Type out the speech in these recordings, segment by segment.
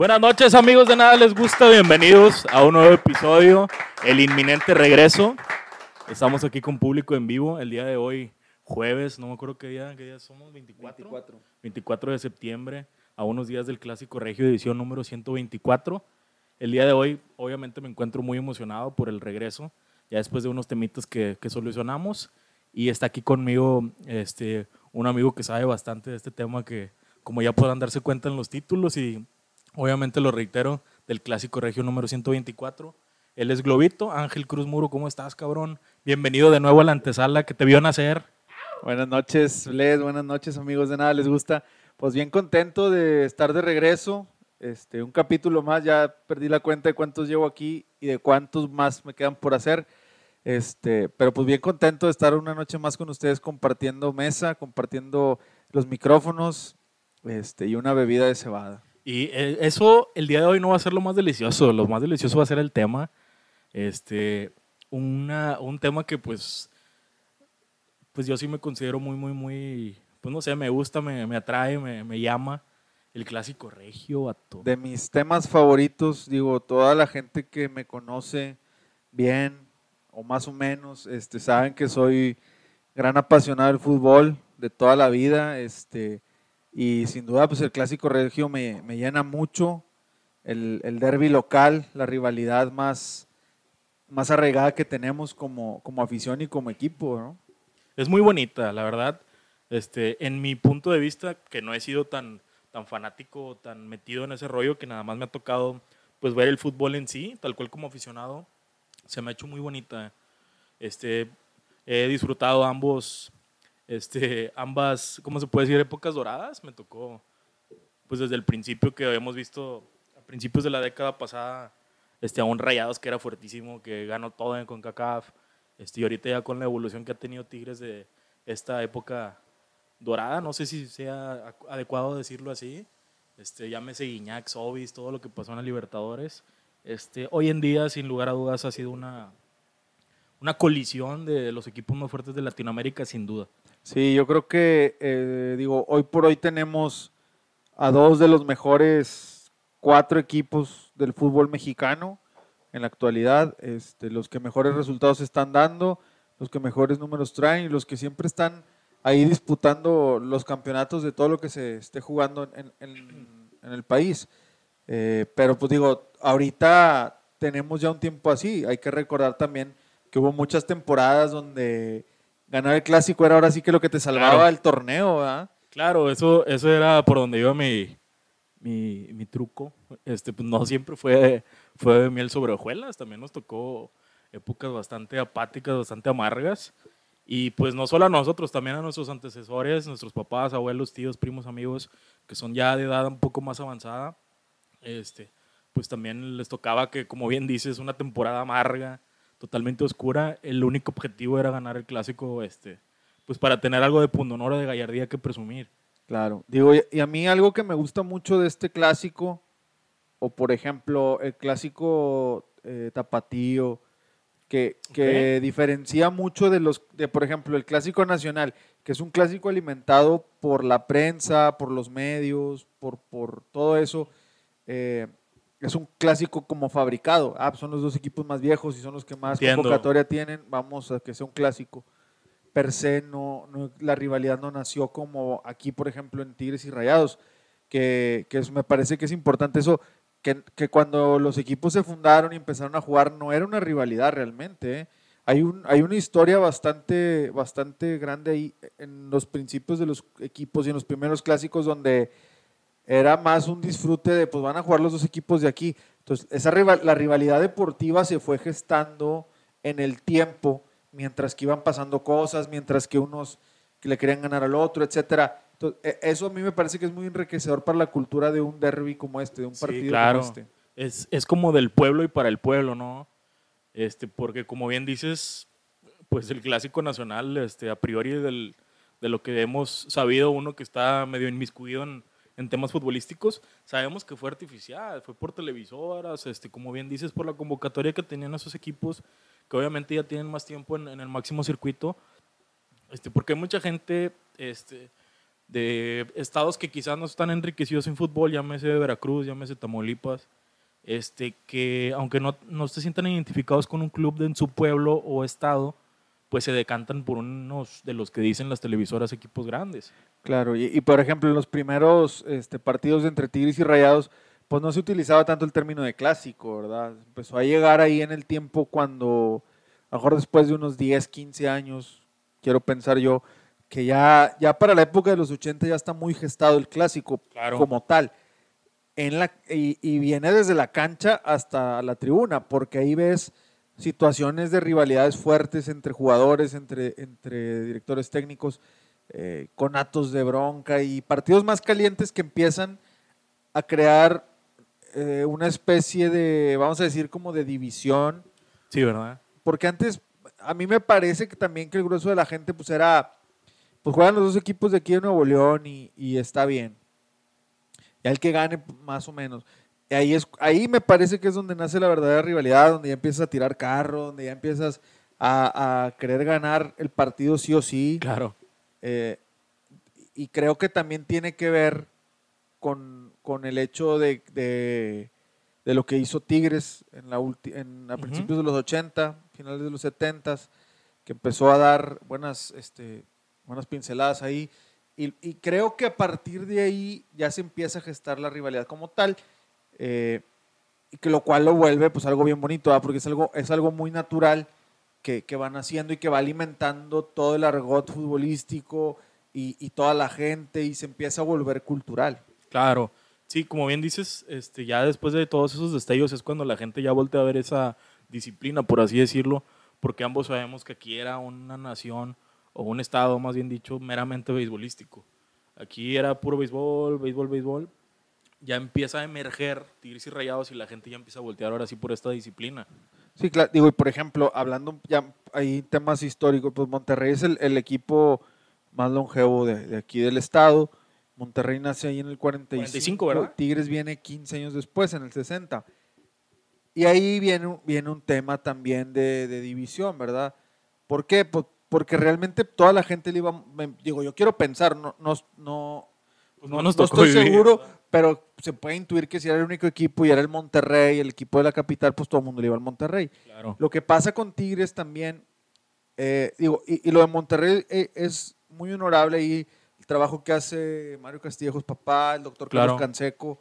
Buenas noches amigos de Nada Les Gusta, bienvenidos a un nuevo episodio, el inminente regreso. Estamos aquí con público en vivo el día de hoy, jueves, no me acuerdo qué día, qué día somos, 24. 24. 24 de septiembre, a unos días del Clásico Regio edición número 124. El día de hoy, obviamente, me encuentro muy emocionado por el regreso, ya después de unos temitas que, que solucionamos. Y está aquí conmigo este, un amigo que sabe bastante de este tema, que como ya podrán darse cuenta en los títulos, y obviamente lo reitero, del Clásico Regio número 124. Él es Globito, Ángel Cruz Muro, ¿cómo estás, cabrón? Bienvenido de nuevo a la antesala que te vio nacer. Buenas noches, Les. Buenas noches, amigos de Nada Les Gusta. Pues bien contento de estar de regreso. Este, un capítulo más, ya perdí la cuenta de cuántos llevo aquí y de cuántos más me quedan por hacer. Este, pero pues bien contento de estar una noche más con ustedes compartiendo mesa, compartiendo los micrófonos este, y una bebida de cebada. Y eh, eso el día de hoy no va a ser lo más delicioso, lo más delicioso va a ser el tema. Este, una, un tema que pues, pues yo sí me considero muy, muy, muy, pues no sé, me gusta, me, me atrae, me, me llama. El clásico regio, vato. De mis temas favoritos, digo, toda la gente que me conoce bien o más o menos, este, saben que soy gran apasionado del fútbol de toda la vida, este, y sin duda, pues el clásico regio me, me llena mucho. El, el derby local, la rivalidad más, más arraigada que tenemos como, como afición y como equipo, ¿no? Es muy bonita, la verdad. Este, en mi punto de vista, que no he sido tan, tan fanático, tan metido en ese rollo, que nada más me ha tocado pues ver el fútbol en sí, tal cual como aficionado, se me ha hecho muy bonita. Este, he disfrutado ambos, este, ambas, ¿cómo se puede decir? Épocas doradas. Me tocó, pues desde el principio que habíamos visto, a principios de la década pasada, este, a un Rayados que era fuertísimo, que ganó todo en CONCACAF. Este, y ahorita ya con la evolución que ha tenido Tigres de esta época dorada, no sé si sea adecuado decirlo así. Este, llámese Guiñac, Sobis, todo lo que pasó en la Libertadores. Este, hoy en día, sin lugar a dudas, ha sido una, una colisión de los equipos más fuertes de Latinoamérica, sin duda. Sí, yo creo que, eh, digo, hoy por hoy tenemos a dos de los mejores cuatro equipos del fútbol mexicano en la actualidad, este, los que mejores resultados están dando, los que mejores números traen y los que siempre están ahí disputando los campeonatos de todo lo que se esté jugando en, el país. Eh, pero pues digo, ahorita tenemos ya un tiempo así, hay que recordar también que hubo muchas temporadas donde ganar el clásico era ahora sí que lo que te salvaba Claro. el torneo, ¿verdad? Claro, eso, eso era por donde iba mi, mi, mi truco. Este, pues no siempre fue, fue de miel sobre hojuelas, también nos tocó épocas bastante apáticas, bastante amargas. Y pues no solo a nosotros, también a nuestros antecesores, nuestros papás, abuelos, tíos, primos, amigos, que son ya de edad un poco más avanzada, este, pues también les tocaba que, como bien dices, una temporada amarga, totalmente oscura. El único objetivo era ganar el clásico, este, pues para tener algo de pundonor o de gallardía que presumir. Claro. Digo, y- a mí algo que me gusta mucho de este clásico, o por ejemplo, el clásico eh, tapatío, que, que diferencia mucho de los, de por ejemplo, el clásico nacional, que es un clásico alimentado por la prensa, por los medios, por, por todo eso. eh, es un clásico como fabricado. Ah, son los dos equipos más viejos y son los que más Entiendo. convocatoria tienen. Vamos a que sea un clásico. Per se, no, no- la rivalidad no nació como aquí, por ejemplo, en Tigres y Rayados, que, que es- me parece que es importante eso, que, que cuando los equipos se fundaron y empezaron a jugar no era una rivalidad realmente. ¿eh? Hay, un, hay una historia bastante, bastante grande ahí en los principios de los equipos y en los primeros clásicos donde era más un disfrute de, pues van a jugar los dos equipos de aquí. Entonces, esa rival- la rivalidad deportiva se fue gestando en el tiempo, mientras que iban pasando cosas, mientras que unos que le querían ganar al otro, etcétera. Entonces, e- eso a mí me parece que es muy enriquecedor para la cultura de un derby como este, de un Sí, partido claro. como este. Es, es como del pueblo y para el pueblo, ¿no? Este, porque como bien dices, pues el clásico nacional, este, a priori del, de lo que hemos sabido, uno que está medio inmiscuido en, en temas futbolísticos, sabemos que fue artificial, fue por televisoras, este, como bien dices, por la convocatoria que tenían esos equipos, que obviamente ya tienen más tiempo en, el máximo circuito, este, porque hay mucha gente, este, de estados que quizás no están enriquecidos en fútbol, llámese Veracruz, llámese Tamaulipas, este, que aunque no, no se sientan identificados con un club de en su pueblo o estado, pues se decantan por unos de los que dicen las televisoras equipos grandes. Claro, y, y por ejemplo, en los primeros este, partidos entre Tigres y Rayados, pues no se utilizaba tanto el término de clásico, ¿verdad? Empezó a llegar ahí en el tiempo cuando, a lo mejor después de unos 10, 15 años, quiero pensar yo, que ya, ya para la época de los 80 ya está muy gestado el clásico Claro. como tal. En la, y, y viene desde la cancha hasta la tribuna, porque ahí ves situaciones de rivalidades fuertes entre jugadores, entre, entre directores técnicos, eh, con atos de bronca y partidos más calientes que empiezan a crear eh, una especie de, vamos a decir, como de división. Sí, ¿verdad? porque antes a mí me parece que también que el grueso de la gente pues era pues juegan los dos equipos de aquí de Nuevo León y, y está bien. Ya el que gane pues, más o menos. Y ahí es ahí me parece que es donde nace la verdadera rivalidad donde ya empiezas a tirar carro donde ya empiezas a, a querer ganar el partido sí o sí Claro. eh, y creo que también tiene que ver con, con el hecho de, de- de lo que hizo Tigres en la ulti- en, a Ujú. principios de los 80, finales de los 70, que empezó a dar buenas, este, buenas pinceladas ahí. Y, y creo que a partir de ahí ya se empieza a gestar la rivalidad como tal. Eh, que lo cual lo vuelve pues algo bien bonito, ¿verdad? porque es algo, es algo muy natural que, que van haciendo y que va alimentando todo el argot futbolístico y, y toda la gente y se empieza a volver cultural. Claro. Sí, como bien dices, este, ya después de todos esos destellos es cuando la gente ya voltea a ver esa disciplina, por así decirlo, porque ambos sabemos que aquí era una nación o un estado, más bien dicho, meramente beisbolístico. Aquí era puro béisbol, béisbol, béisbol. Ya empieza a emerger Tigres y Rayados y la gente ya empieza a voltear ahora sí por esta disciplina. Sí, claro. Digo, y por ejemplo, hablando ya hay temas históricos, pues Monterrey es el, el equipo más longevo de, de aquí del estado. Monterrey nace ahí en el 45, 45, ¿verdad? Tigres viene 15 años después, en el 60. Y ahí viene, un- viene un tema también de, de división, ¿verdad? ¿Por qué? Pues porque realmente toda la gente le iba, me- digo, yo quiero pensar, no, no, no, Pues no nos no estoy vivir, seguro, ¿verdad? Pero se puede intuir que si era el único equipo y era el Monterrey, el equipo de la capital, pues todo el mundo le iba al Monterrey. Claro. Lo que pasa con Tigres también, eh, digo, y, y lo de Monterrey eh, es muy honorable y el trabajo que hace Mario Castillejos, papá, el doctor Carlos Claro. Canseco,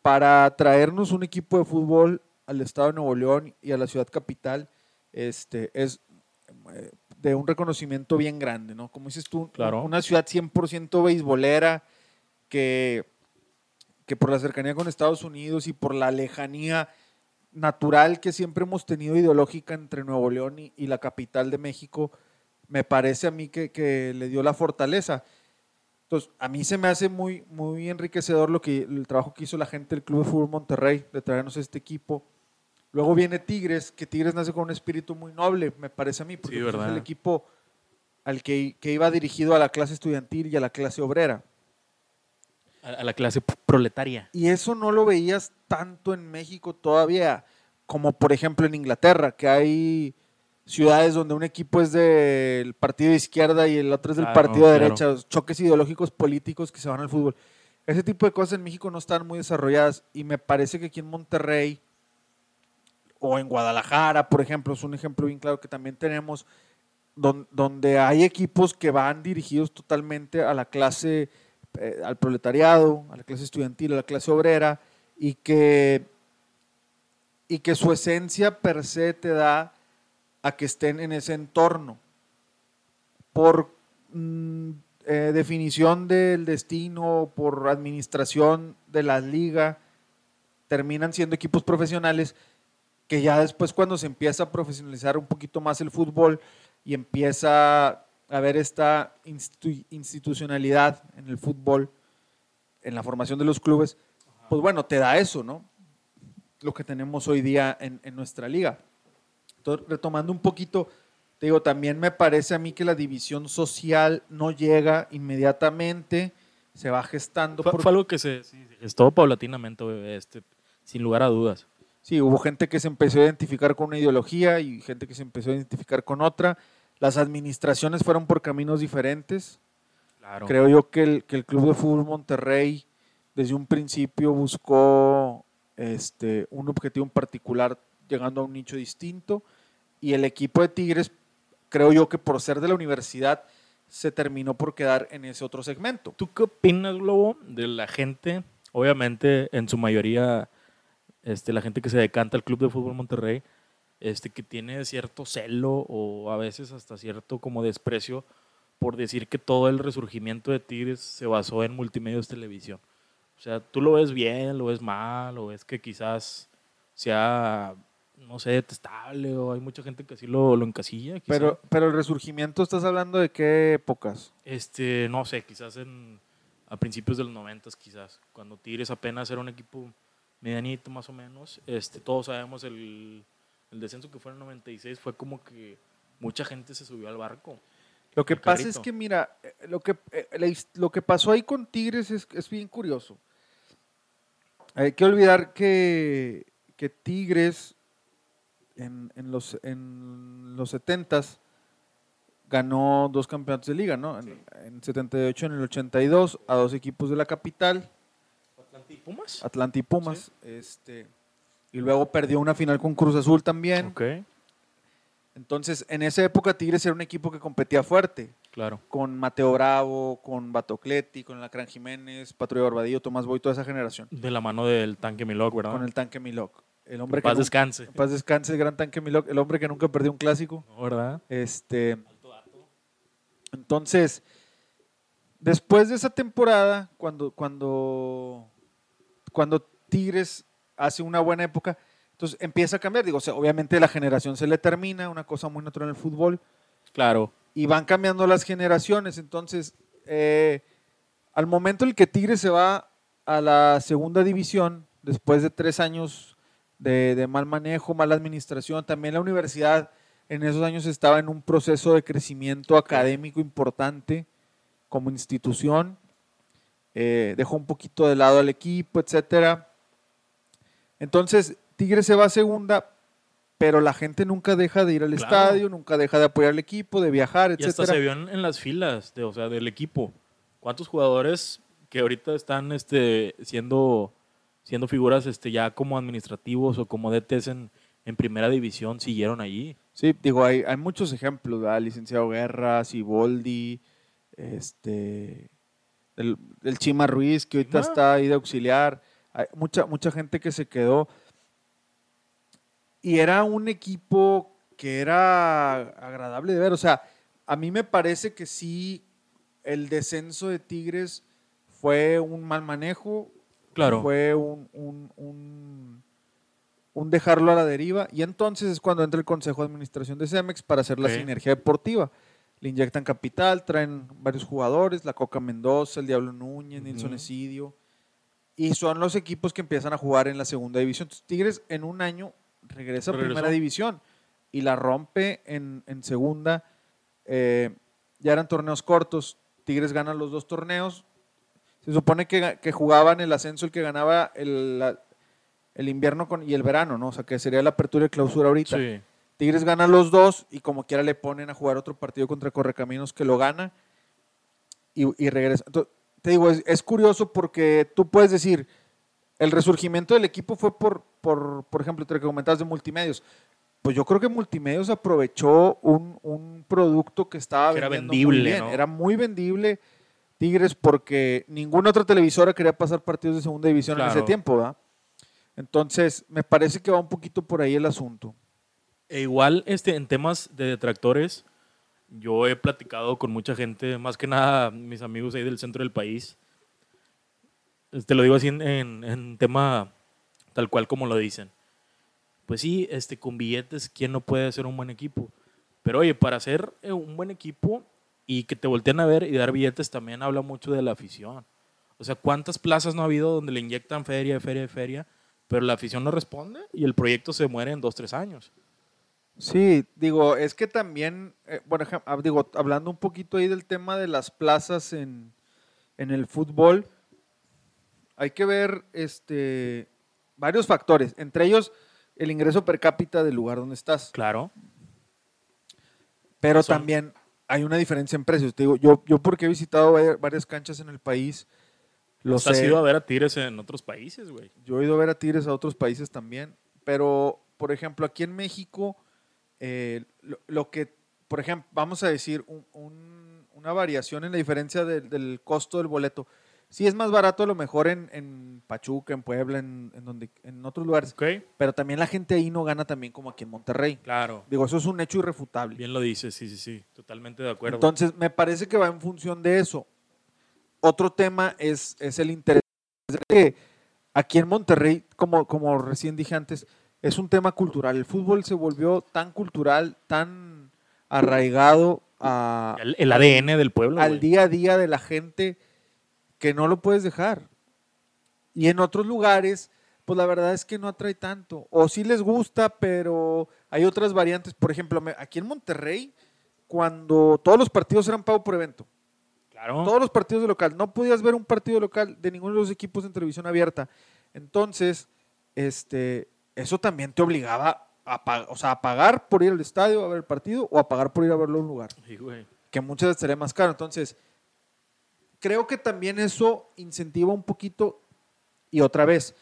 para traernos un equipo de fútbol al estado de Nuevo León y a la ciudad capital, este, es eh, de un reconocimiento bien grande, ¿no? Como dices tú, Claro. una ciudad 100% beisbolera que, que por la cercanía con Estados Unidos y por la lejanía natural que siempre hemos tenido ideológica entre Nuevo León y, y la capital de México, me parece a mí que, que le dio la fortaleza. Entonces, a mí se me hace muy, muy enriquecedor lo que, el trabajo que hizo la gente del Club de Fútbol Monterrey de traernos este equipo. Luego viene Tigres, que Tigres nace con un espíritu muy noble, me parece a mí, porque Sí, pues, es el equipo al que, que iba dirigido a la clase estudiantil y a la clase obrera. A, la clase proletaria. Y eso no lo veías tanto en México todavía, como por ejemplo en Inglaterra, que hay ciudades donde un equipo es del partido de izquierda y el otro es del Claro, partido de claro. derecha, choques ideológicos políticos que se van al fútbol. Ese tipo de cosas en México no están muy desarrolladas y me parece que aquí en Monterrey o en Guadalajara, por ejemplo, es un ejemplo bien claro que también tenemos, don- donde hay equipos que van dirigidos totalmente a la clase, eh, al proletariado, a la clase estudiantil, a la clase obrera, y que, y que su esencia per se te da a que estén en ese entorno. Por mm, eh, definición del destino, por administración de la liga, terminan siendo equipos profesionales que ya después cuando se empieza a profesionalizar un poquito más el fútbol y empieza haber esta institu- institucionalidad en el fútbol, en la formación de los clubes, pues bueno, te da eso, ¿no? Lo que tenemos hoy día en, en nuestra liga. Entonces, retomando un poquito, te digo, también me parece a mí que la división social no llega inmediatamente, se va gestando. Fue, por- fue algo que se, sí, se gestó paulatinamente, este, sin lugar a dudas. Sí, hubo gente que se empezó a identificar con una ideología y gente que se empezó a identificar con otra. Las administraciones fueron por caminos diferentes. Claro. Creo yo que el, que el Club de Fútbol Monterrey desde un principio buscó este, un objetivo en particular llegando a un nicho distinto y el equipo de Tigres creo yo que por ser de la universidad se terminó por quedar en ese otro segmento. ¿Tú qué opinas, Globo, de la gente? Obviamente, en su mayoría, este, la gente que se decanta al Club de Fútbol Monterrey, este, que tiene cierto celo o a veces hasta cierto como desprecio por decir que todo el resurgimiento de Tigres se basó en multimedios televisión. O sea, tú lo ves bien, lo ves mal, o ves que quizás sea, no sé, detestable, o hay mucha gente que así lo, lo encasilla. Pero, pero el resurgimiento, ¿estás hablando de qué épocas? Este, no sé, quizás en, a principios de los noventas, quizás, cuando Tigres apenas era un equipo medianito más o menos. Este, todos sabemos el, el descenso que fue en el 96 fue como que mucha gente se subió al barco. Lo que pasa carrito. es que, mira, eh, lo que, eh, lo que pasó ahí con Tigres es, es bien curioso. Hay que olvidar que, que Tigres en, en los, en los 70s ganó dos campeonatos de liga, ¿no? En, en 78, en el 82, a dos equipos de la capital, ¿Atlante y Pumas? Atlanta y Pumas. Este, y luego perdió una final con Cruz Azul también. Ok, Entonces, en esa época Tigres era un equipo que competía fuerte. claro. con Mateo Bravo, con Batocleti, con Lacran Jiménez, Patrulla Barbadillo, Tomás Boy, toda esa generación. De la mano del tanque Milok, ¿verdad? Con el tanque Milok. El hombre En que paz nu- descanse. en paz descanse, el gran tanque Milok, el hombre que nunca perdió un clásico. ¿no? ¿Verdad? Este, entonces, después de esa temporada, cuando, cuando, cuando Tigres hace una buena época, entonces empieza a cambiar. Digo, o sea, obviamente la generación se le termina, una cosa muy natural en el fútbol. Claro. y van cambiando las generaciones. Entonces, eh, al momento en el que Tigres se va a la segunda división, después de tres años de, de mal manejo, mala administración, también la universidad en esos años estaba en un proceso de crecimiento académico importante como institución. Eh, dejó un poquito de lado al equipo, etcétera. Entonces, Tigres se va a segunda, pero la gente nunca deja de ir al Claro. estadio, nunca deja de apoyar al equipo, de viajar, Y hasta se vio en, en las filas, de, o sea, del equipo. ¿Cuántos jugadores que ahorita están este, siendo, siendo figuras este, ya como administrativos o como DTs en, en primera división siguieron allí? Sí, digo, hay, hay muchos ejemplos, ¿verdad? Licenciado Guerra, Siboldi, este, el, el Chima Ruiz, que ahorita Ah. está ahí de auxiliar. Hay mucha, mucha gente que se quedó. Y era un equipo que era agradable de ver. O sea, a mí me parece que sí, el descenso de Tigres fue un mal manejo, Claro. fue un, un- un- un dejarlo a la deriva. Y entonces es cuando entra el Consejo de Administración de Cemex para hacer la sinergia deportiva. Le inyectan capital, traen varios jugadores, la Coca Mendoza, el Diablo Núñez, Nilson Ujú. Esidio. Y son los equipos que empiezan a jugar en la segunda división. Entonces, Tigres en un año regresa a primera división y la rompe en, en segunda. Eh, ya eran torneos cortos. Tigres gana los dos torneos. Se supone que, que jugaban el ascenso el que ganaba el, la- el invierno con, y el verano, ¿no? O sea, que sería la apertura y clausura ahorita. Sí. Tigres gana los dos y como quiera le ponen a jugar otro partido contra Correcaminos que lo gana y, y regresa. Entonces, te digo, es, es curioso porque tú puedes decir, el resurgimiento del equipo fue por, por, por ejemplo, te comentabas de multimedios. Pues yo creo que Multimedios aprovechó un, un producto que estaba Que era muy vendible, bien. ¿no? Era muy vendible Tigres porque ninguna otra televisora quería pasar partidos de segunda división en ese tiempo, ¿verdad? Entonces, me parece que va un poquito por ahí el asunto. E igual, este, en temas de detractores, yo he platicado con mucha gente, más que nada mis amigos ahí del centro del país. Te lo digo así en, en, en tema tal cual como lo dicen. Pues sí, este, con billetes, ¿quién no puede hacer un buen equipo? Pero oye, para hacer eh, un buen equipo y que te volteen a ver y dar billetes también habla mucho de la afición. O sea, ¿cuántas plazas no ha habido donde le inyectan feria, feria, feria, pero la afición no responde y el proyecto se muere en dos, tres años? Sí, digo, es que también, eh, bueno, ejem- ah, digo, hablando un poquito ahí del tema de las plazas en, en el fútbol, hay que ver este, varios factores, entre ellos el ingreso per cápita del lugar donde estás, Claro. pero Son- también hay una diferencia en precios. Te digo, yo, yo porque he visitado vari- varias canchas en el país, lo Los has sé. ido a ver a Tigres en otros países, güey. Yo he ido a ver a Tigres a otros países también, pero por ejemplo aquí en México, eh, lo, lo que, por ejemplo, vamos a decir un- un- una variación en la diferencia del- del costo del boleto. Sí es más barato a lo mejor en, en Pachuca, en Puebla, en, en donde, en otros lugares, pero también la gente ahí no gana también como aquí en Monterrey. claro. Digo, eso es un hecho irrefutable. Bien lo dices, sí, sí, sí. Totalmente de acuerdo. Entonces, me parece que va en función de eso. Otro tema es, es el interés. de que aquí en Monterrey, como, como recién dije antes, es un tema cultural. El fútbol se volvió tan cultural, tan arraigado a, el, el ADN del pueblo. al día a día de la gente que no lo puedes dejar. Y en otros lugares, pues la verdad es que no atrae tanto. O sí les gusta, pero hay otras variantes. Por ejemplo, aquí en Monterrey, cuando todos los partidos eran pago por evento, Claro. todos los partidos de local, no podías ver un partido local de ninguno de los equipos en televisión abierta. Entonces, este, eso también te obligaba a, pa- o sea, a pagar por ir al estadio a ver el partido o a pagar por ir a verlo a un lugar Sí, güey. que muchas veces sería más caro. Entonces, creo que también eso incentiva un poquito y otra vez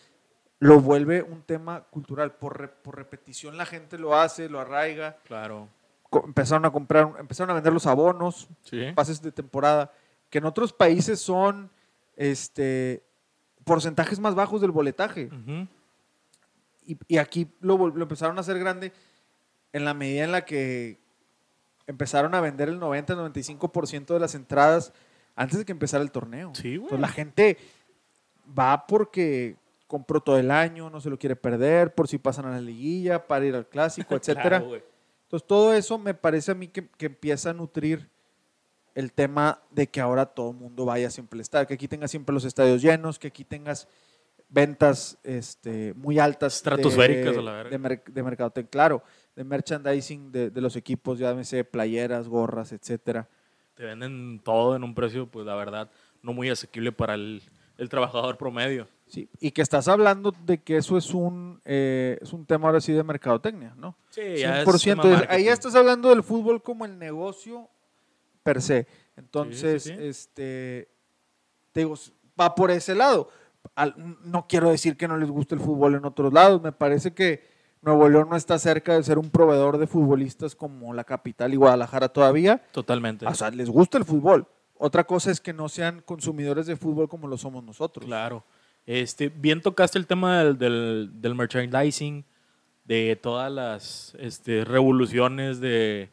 lo vuelve un tema cultural. Por, re- por repetición la gente lo hace, lo arraiga. Claro. Co- Empezaron a comprar, empezaron a vender los abonos, Sí. pases de temporada, que en otros países son este porcentajes más bajos del boletaje. Y, y aquí lo, lo empezaron a hacer grande en la medida en la que empezaron a vender el 90-95% de las entradas antes de que empezara el torneo. Sí, güey. Entonces la gente va porque compró todo el año, no se lo quiere perder, por si pasan a la liguilla, para ir al clásico, etcétera. Claro. Entonces todo eso me parece a mí que, que empieza a nutrir el tema de que ahora todo el mundo vaya siempre al estadio, que aquí tengas siempre los estadios llenos, que aquí tengas ventas este, muy altas. Estratosféricas a la verga. De, mer- de mercadotecnia, claro, de merchandising de, de los equipos, ya llámese playeras, gorras, etcétera. Te venden todo en un precio, pues la verdad, no muy asequible para el, el trabajador promedio. Sí, y que estás hablando de que eso es un, eh, es un tema ahora sí de mercadotecnia, ¿no? Sí, 100%. Entonces, ahí ya estás hablando del fútbol como el negocio per se. Entonces, sí. este, te digo, va por ese lado. No quiero decir que no les guste el fútbol en otros lados. Me parece que Nuevo León no está cerca de ser un proveedor de futbolistas como la capital y Guadalajara todavía. Totalmente. O sea, les gusta el fútbol. Otra cosa es que no sean consumidores de fútbol como lo somos nosotros. Claro. Este, bien tocaste el tema del, del, del merchandising, de todas las este, revoluciones de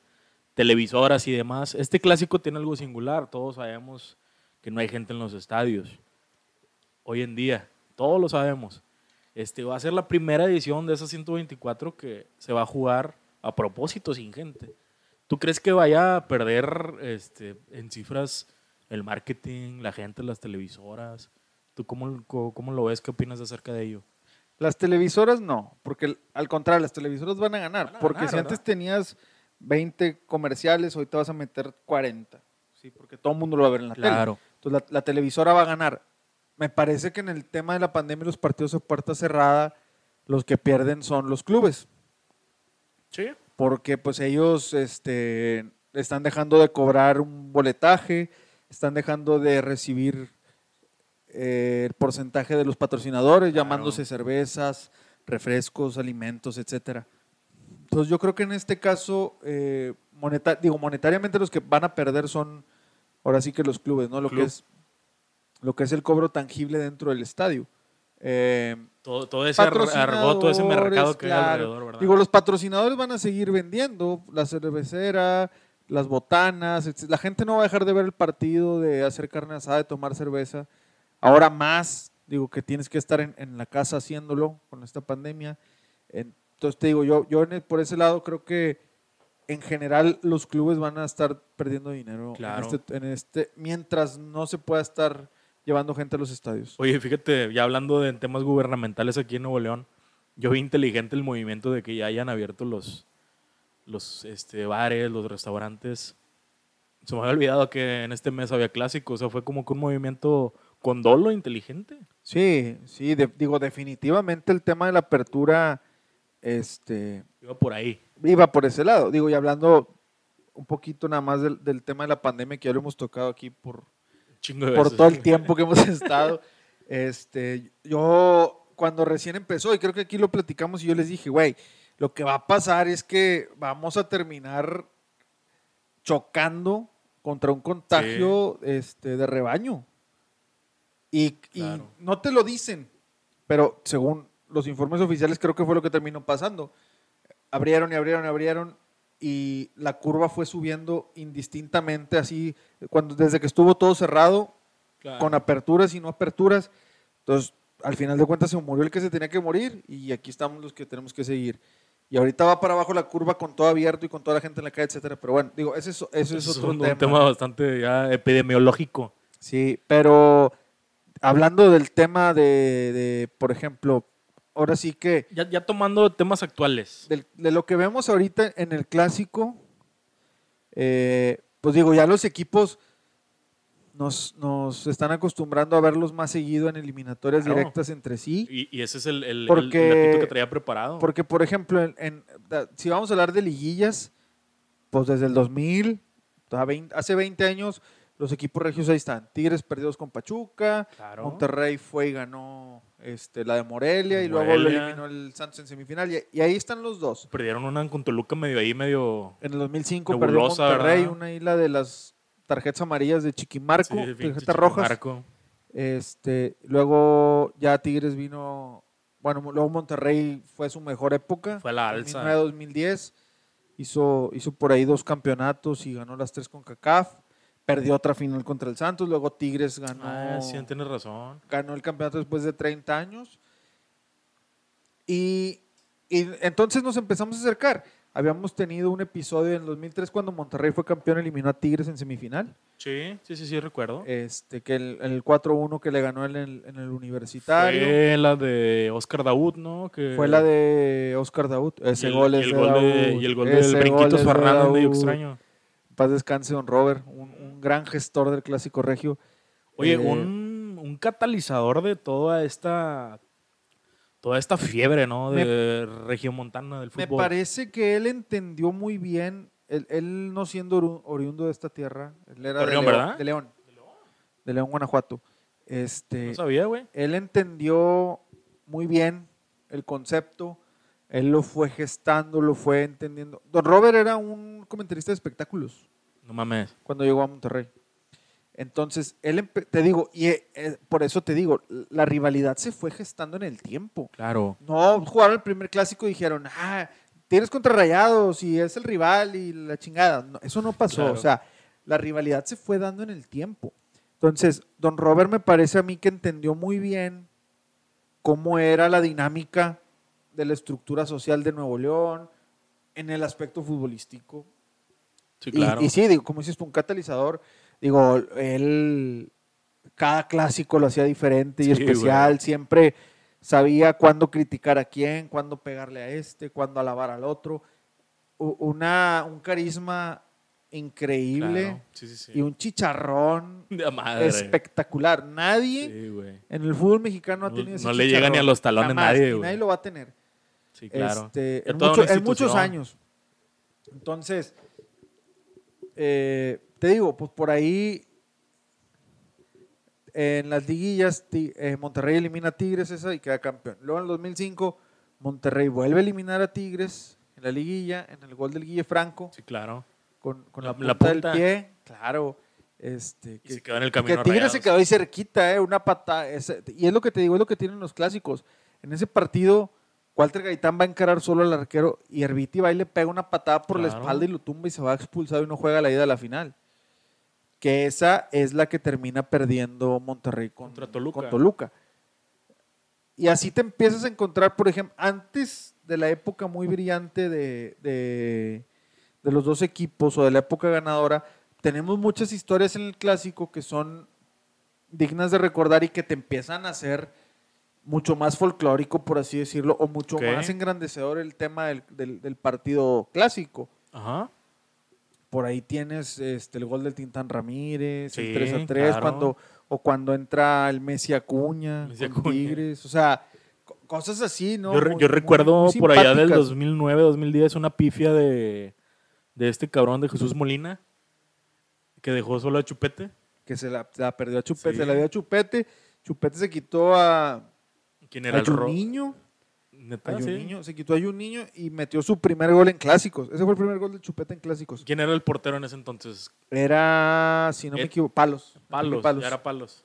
televisoras y demás. Este clásico tiene algo singular. Todos sabemos que no hay gente en los estadios. Hoy en día, todos lo sabemos. Este, va a ser la primera edición de esa 124 que se va a jugar a propósito sin gente. ¿Tú crees que vaya a perder este, en cifras el marketing, la gente, las televisoras? ¿Tú cómo, cómo, cómo lo ves? ¿Qué opinas acerca de ello? Las televisoras no, porque al contrario, las televisoras van a ganar. Van a porque ganar, si antes ¿verdad? tenías 20 comerciales, hoy te vas a meter 40. Sí, porque todo el mundo lo va a ver en la tele. Claro. Entonces la, la televisora va a ganar. Me parece que en el tema de la pandemia y los partidos a puerta cerrada, los que pierden son los clubes. Sí. Porque pues ellos este, están dejando de cobrar un boletaje, están dejando de recibir eh, el porcentaje de los patrocinadores, Claro. llamándose cervezas, refrescos, alimentos, etcétera. Entonces yo creo que en este caso, eh, moneta- digo, monetariamente los que van a perder son ahora sí que los clubes, ¿no? Lo Club. que es lo que es el cobro tangible dentro del estadio. Eh, Todo, todo ese ar- argot, todo ese mercado que hay claro. alrededor, ¿verdad? Digo, los patrocinadores van a seguir vendiendo la cervecera, las botanas. etc. La gente no va a dejar de ver el partido, de hacer carne asada, de tomar cerveza. Ahora más, digo, que tienes que estar en, en la casa haciéndolo con esta pandemia. Entonces te digo, yo, yo en el- por ese lado creo que en general los clubes van a estar perdiendo dinero en Claro. este- en este, mientras no se pueda estar llevando gente a los estadios. Oye, fíjate, ya hablando de temas gubernamentales aquí en Nuevo León, yo vi inteligente el movimiento de que ya hayan abierto los, los este, bares, los restaurantes. Se me había olvidado que en este mes había clásico, o sea, fue como que un movimiento con dolo inteligente. Sí, sí, de- digo, definitivamente el tema de la apertura este, Iba por ahí. iba por ese lado. Digo, y hablando un poquito nada más del, del tema de la pandemia que ya lo hemos tocado aquí por, Chingo de por veces. todo el tiempo que hemos estado. Este, yo cuando recién empezó, y creo que aquí lo platicamos, y yo les dije, güey, lo que va a pasar es que vamos a terminar chocando contra un contagio este, de rebaño. Y, no te lo dicen, pero según los informes oficiales creo que fue lo que terminó pasando. Abrieron y abrieron y abrieron y la curva fue subiendo indistintamente así, cuando, desde que estuvo todo cerrado, Claro. con aperturas y no aperturas. Entonces, al final de cuentas se murió el que se tenía que morir y aquí estamos los que tenemos que seguir. Y ahorita va para abajo la curva con todo abierto y con toda la gente en la calle, etcétera. Pero bueno, digo, ese es, ese es Eso otro un, tema. un tema bastante ya epidemiológico. Sí, pero hablando del tema de, de, por ejemplo, ahora sí que Ya, ya tomando temas actuales. del- de, lo que vemos ahorita en el clásico, eh, pues digo, ya los equipos nos, nos están acostumbrando a verlos más seguido en eliminatorias Claro. directas entre sí. Y, y ese es el, el, Porque- el que traía preparado. Porque, por ejemplo, en, en- da- si vamos a hablar de liguillas, pues desde el 2000, a 20 hace 20 años, los equipos regios ahí están. Tigres perdidos con Pachuca, Claro. Monterrey fue y ganó este, la de Morelia, y luego lo eliminó el Santos en semifinal. Y, y ahí están los dos. Perdieron una con Toluca medio ahí, medio. En el 2005 Nebulosa, perdió Monterrey, ¿verdad? una isla de las tarjetas amarillas de Chiquimarco, sí, pinche tarjetas rojas. Marco. Este, luego ya Tigres vino, bueno, luego Monterrey fue su mejor época. Fue la alza. 2009-2010. Hizo, hizo por ahí dos campeonatos y ganó las tres con CACAF. Perdió otra final contra el Santos. Luego Tigres ganó, Ah, sí, tienes razón. ganó el campeonato después de 30 años. Y, y entonces nos empezamos a acercar. Habíamos tenido un episodio en el 2003 cuando Monterrey fue campeón, eliminó a Tigres en semifinal. Sí, sí, sí, sí, recuerdo. Este, que el, el 4-1 que le ganó en el, en el universitario. Fue la de Oscar Daud, ¿no? Que Fue la de Oscar Daud. Ese y el, gol y es el de gol de- Daud. y el gol del Brinquitos Fernández, medio extraño. Paz descanse, don Robert, un, un gran gestor del clásico regio. Oye, Eh, un, un catalizador de toda esta toda esta fiebre, ¿no? De regiomontana del Me fútbol. parece que él entendió muy bien, él, él no siendo oriundo de esta tierra, él era De de, León, León, ¿verdad? de León, de León, Guanajuato. Este, No sabía, güey. él entendió muy bien el concepto, él lo fue gestando, lo fue entendiendo. Don Robert era un comentarista de espectáculos. No mames. cuando llegó a Monterrey. Entonces, él, te digo, y eh, eh, por eso te digo, la rivalidad se fue gestando en el tiempo. Claro. No jugaron el primer clásico y dijeron, ah, tienes contra Rayados y es el rival y la chingada. No, eso no pasó. Claro. O sea, la rivalidad se fue dando en el tiempo. Entonces, don Robert me parece a mí que entendió muy bien cómo era la dinámica de la estructura social de Nuevo León en el aspecto futbolístico. Sí, Y- claro. Y, sí, digo, como dices un catalizador. Digo, él cada clásico lo hacía diferente y Sí, especial. güey. Siempre sabía cuándo criticar a quién, cuándo pegarle a este, cuándo alabar al otro. Una, un carisma increíble Claro. Sí, sí, sí. y un chicharrón De madre. espectacular. Nadie en el fútbol mexicano ha No- tenido ese no le llega ni a los talones Jamás, nadie, y nadie lo va a tener Sí, claro. este, en, mucho- muchos años. Entonces, eh, te digo, pues por ahí en las liguillas eh, Monterrey elimina a Tigres esa y queda campeón. Luego en el 2005 Monterrey vuelve a eliminar a Tigres en la liguilla, en el gol del Guille Franco, Sí, claro. con, con La- la, la punta, del pie. Claro. Este, Y que, se quedó en el que camino. Tigres Rayados. se quedó ahí cerquita, ¿eh? una patada. ese- y es lo que te digo, es lo que tienen los clásicos. En ese partido, Walter Gaitán va a encarar solo al arquero y Herbiti va y le pega una patada por la espalda y lo tumba y se va expulsado y no juega la ida a la final. Que esa es la que termina perdiendo Monterrey con, Contra Toluca. con Toluca. Y así te empiezas a encontrar, por ejemplo, antes de la época muy brillante de, de- de los dos equipos o de la época ganadora, tenemos muchas historias en el clásico que son dignas de recordar y que te empiezan a hacer mucho más folclórico, por así decirlo, o mucho más engrandecedor el tema del, del- del partido clásico. Ajá. Por ahí tienes este, el gol del Tintán Ramírez, Sí, el 3 a 3, claro. cuando, o cuando entra el Messi Acuña, Messi con. Tigres, o sea, co- cosas así, ¿no? yo, Muy- recuerdo muy por allá del simpáticas. 2009, 2010 una pifia de, de este cabrón de Jesús Molina, que dejó solo a Chupete. Que se la, perdió a Chupete, Sí. se la dio a Chupete. Chupete se quitó a, ¿Quién era el ro- Juninho. Neta, A sí. Juninho, se quitó a Juninho y metió su primer gol en clásicos. Ese fue el primer gol de Chupete en clásicos. ¿Quién era el portero en ese entonces? Era, si no me Ed- equivoco, Palos. Palos, ya era Palos.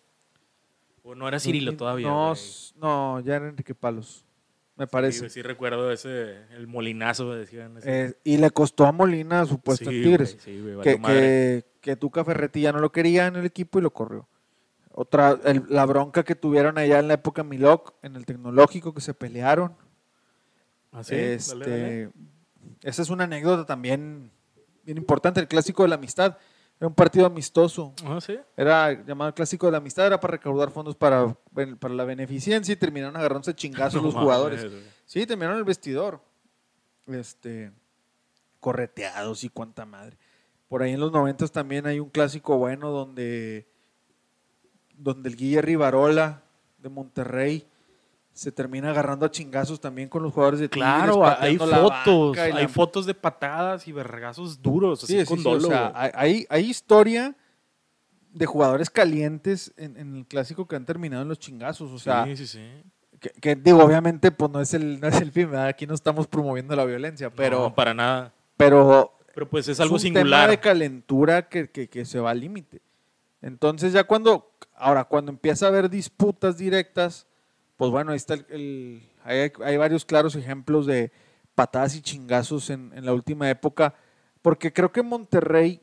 O no era Cirilo todavía. No, güey. s- no, ya era Enrique Palos. Me Sí, parece. sí recuerdo ese, el molinazo, decían. ese. Eh, y le costó a Molina su puesto Sí, en Tigres. sí, güey, que, madre. que, que Tuca Ferretti ya no lo quería en el equipo y lo corrió. Otra, el- la bronca que tuvieron allá en la época Miloc, en el tecnológico, que se pelearon. Ah, sí, este, dale, dale. Esa es una anécdota también bien importante, el clásico de la amistad. Era un partido amistoso. Ah, sí. Era llamado el clásico de la amistad, era para recaudar fondos para, para la beneficencia y terminaron agarrándose chingazos No los mames, jugadores. güey. Sí, terminaron el vestidor. Este, correteados y cuanta madre. Por ahí en los noventas también hay un clásico bueno donde, donde el Guille Rivarola de Monterrey se termina agarrando a chingazos también con los jugadores de Tigres, Claro, hay fotos, la- hay fotos de patadas y vergazos duros, así Sí, sí, con sí, dolo. o sea, hay, hay- historia de jugadores calientes en, en el clásico que han terminado en los chingazos. O sea, sí, sí, sí. que, que digo, obviamente, pues no es el, no es el fin, ¿verdad? aquí no estamos promoviendo la violencia, pero, No, para nada. pero Pero pues es algo un singular. tema de calentura que, que- que se va al límite. Entonces ya cuando, ahora cuando empieza a haber disputas directas, pues bueno, ahí está el, el- hay, hay varios claros ejemplos de patadas y chingazos en, en la última época, porque creo que Monterrey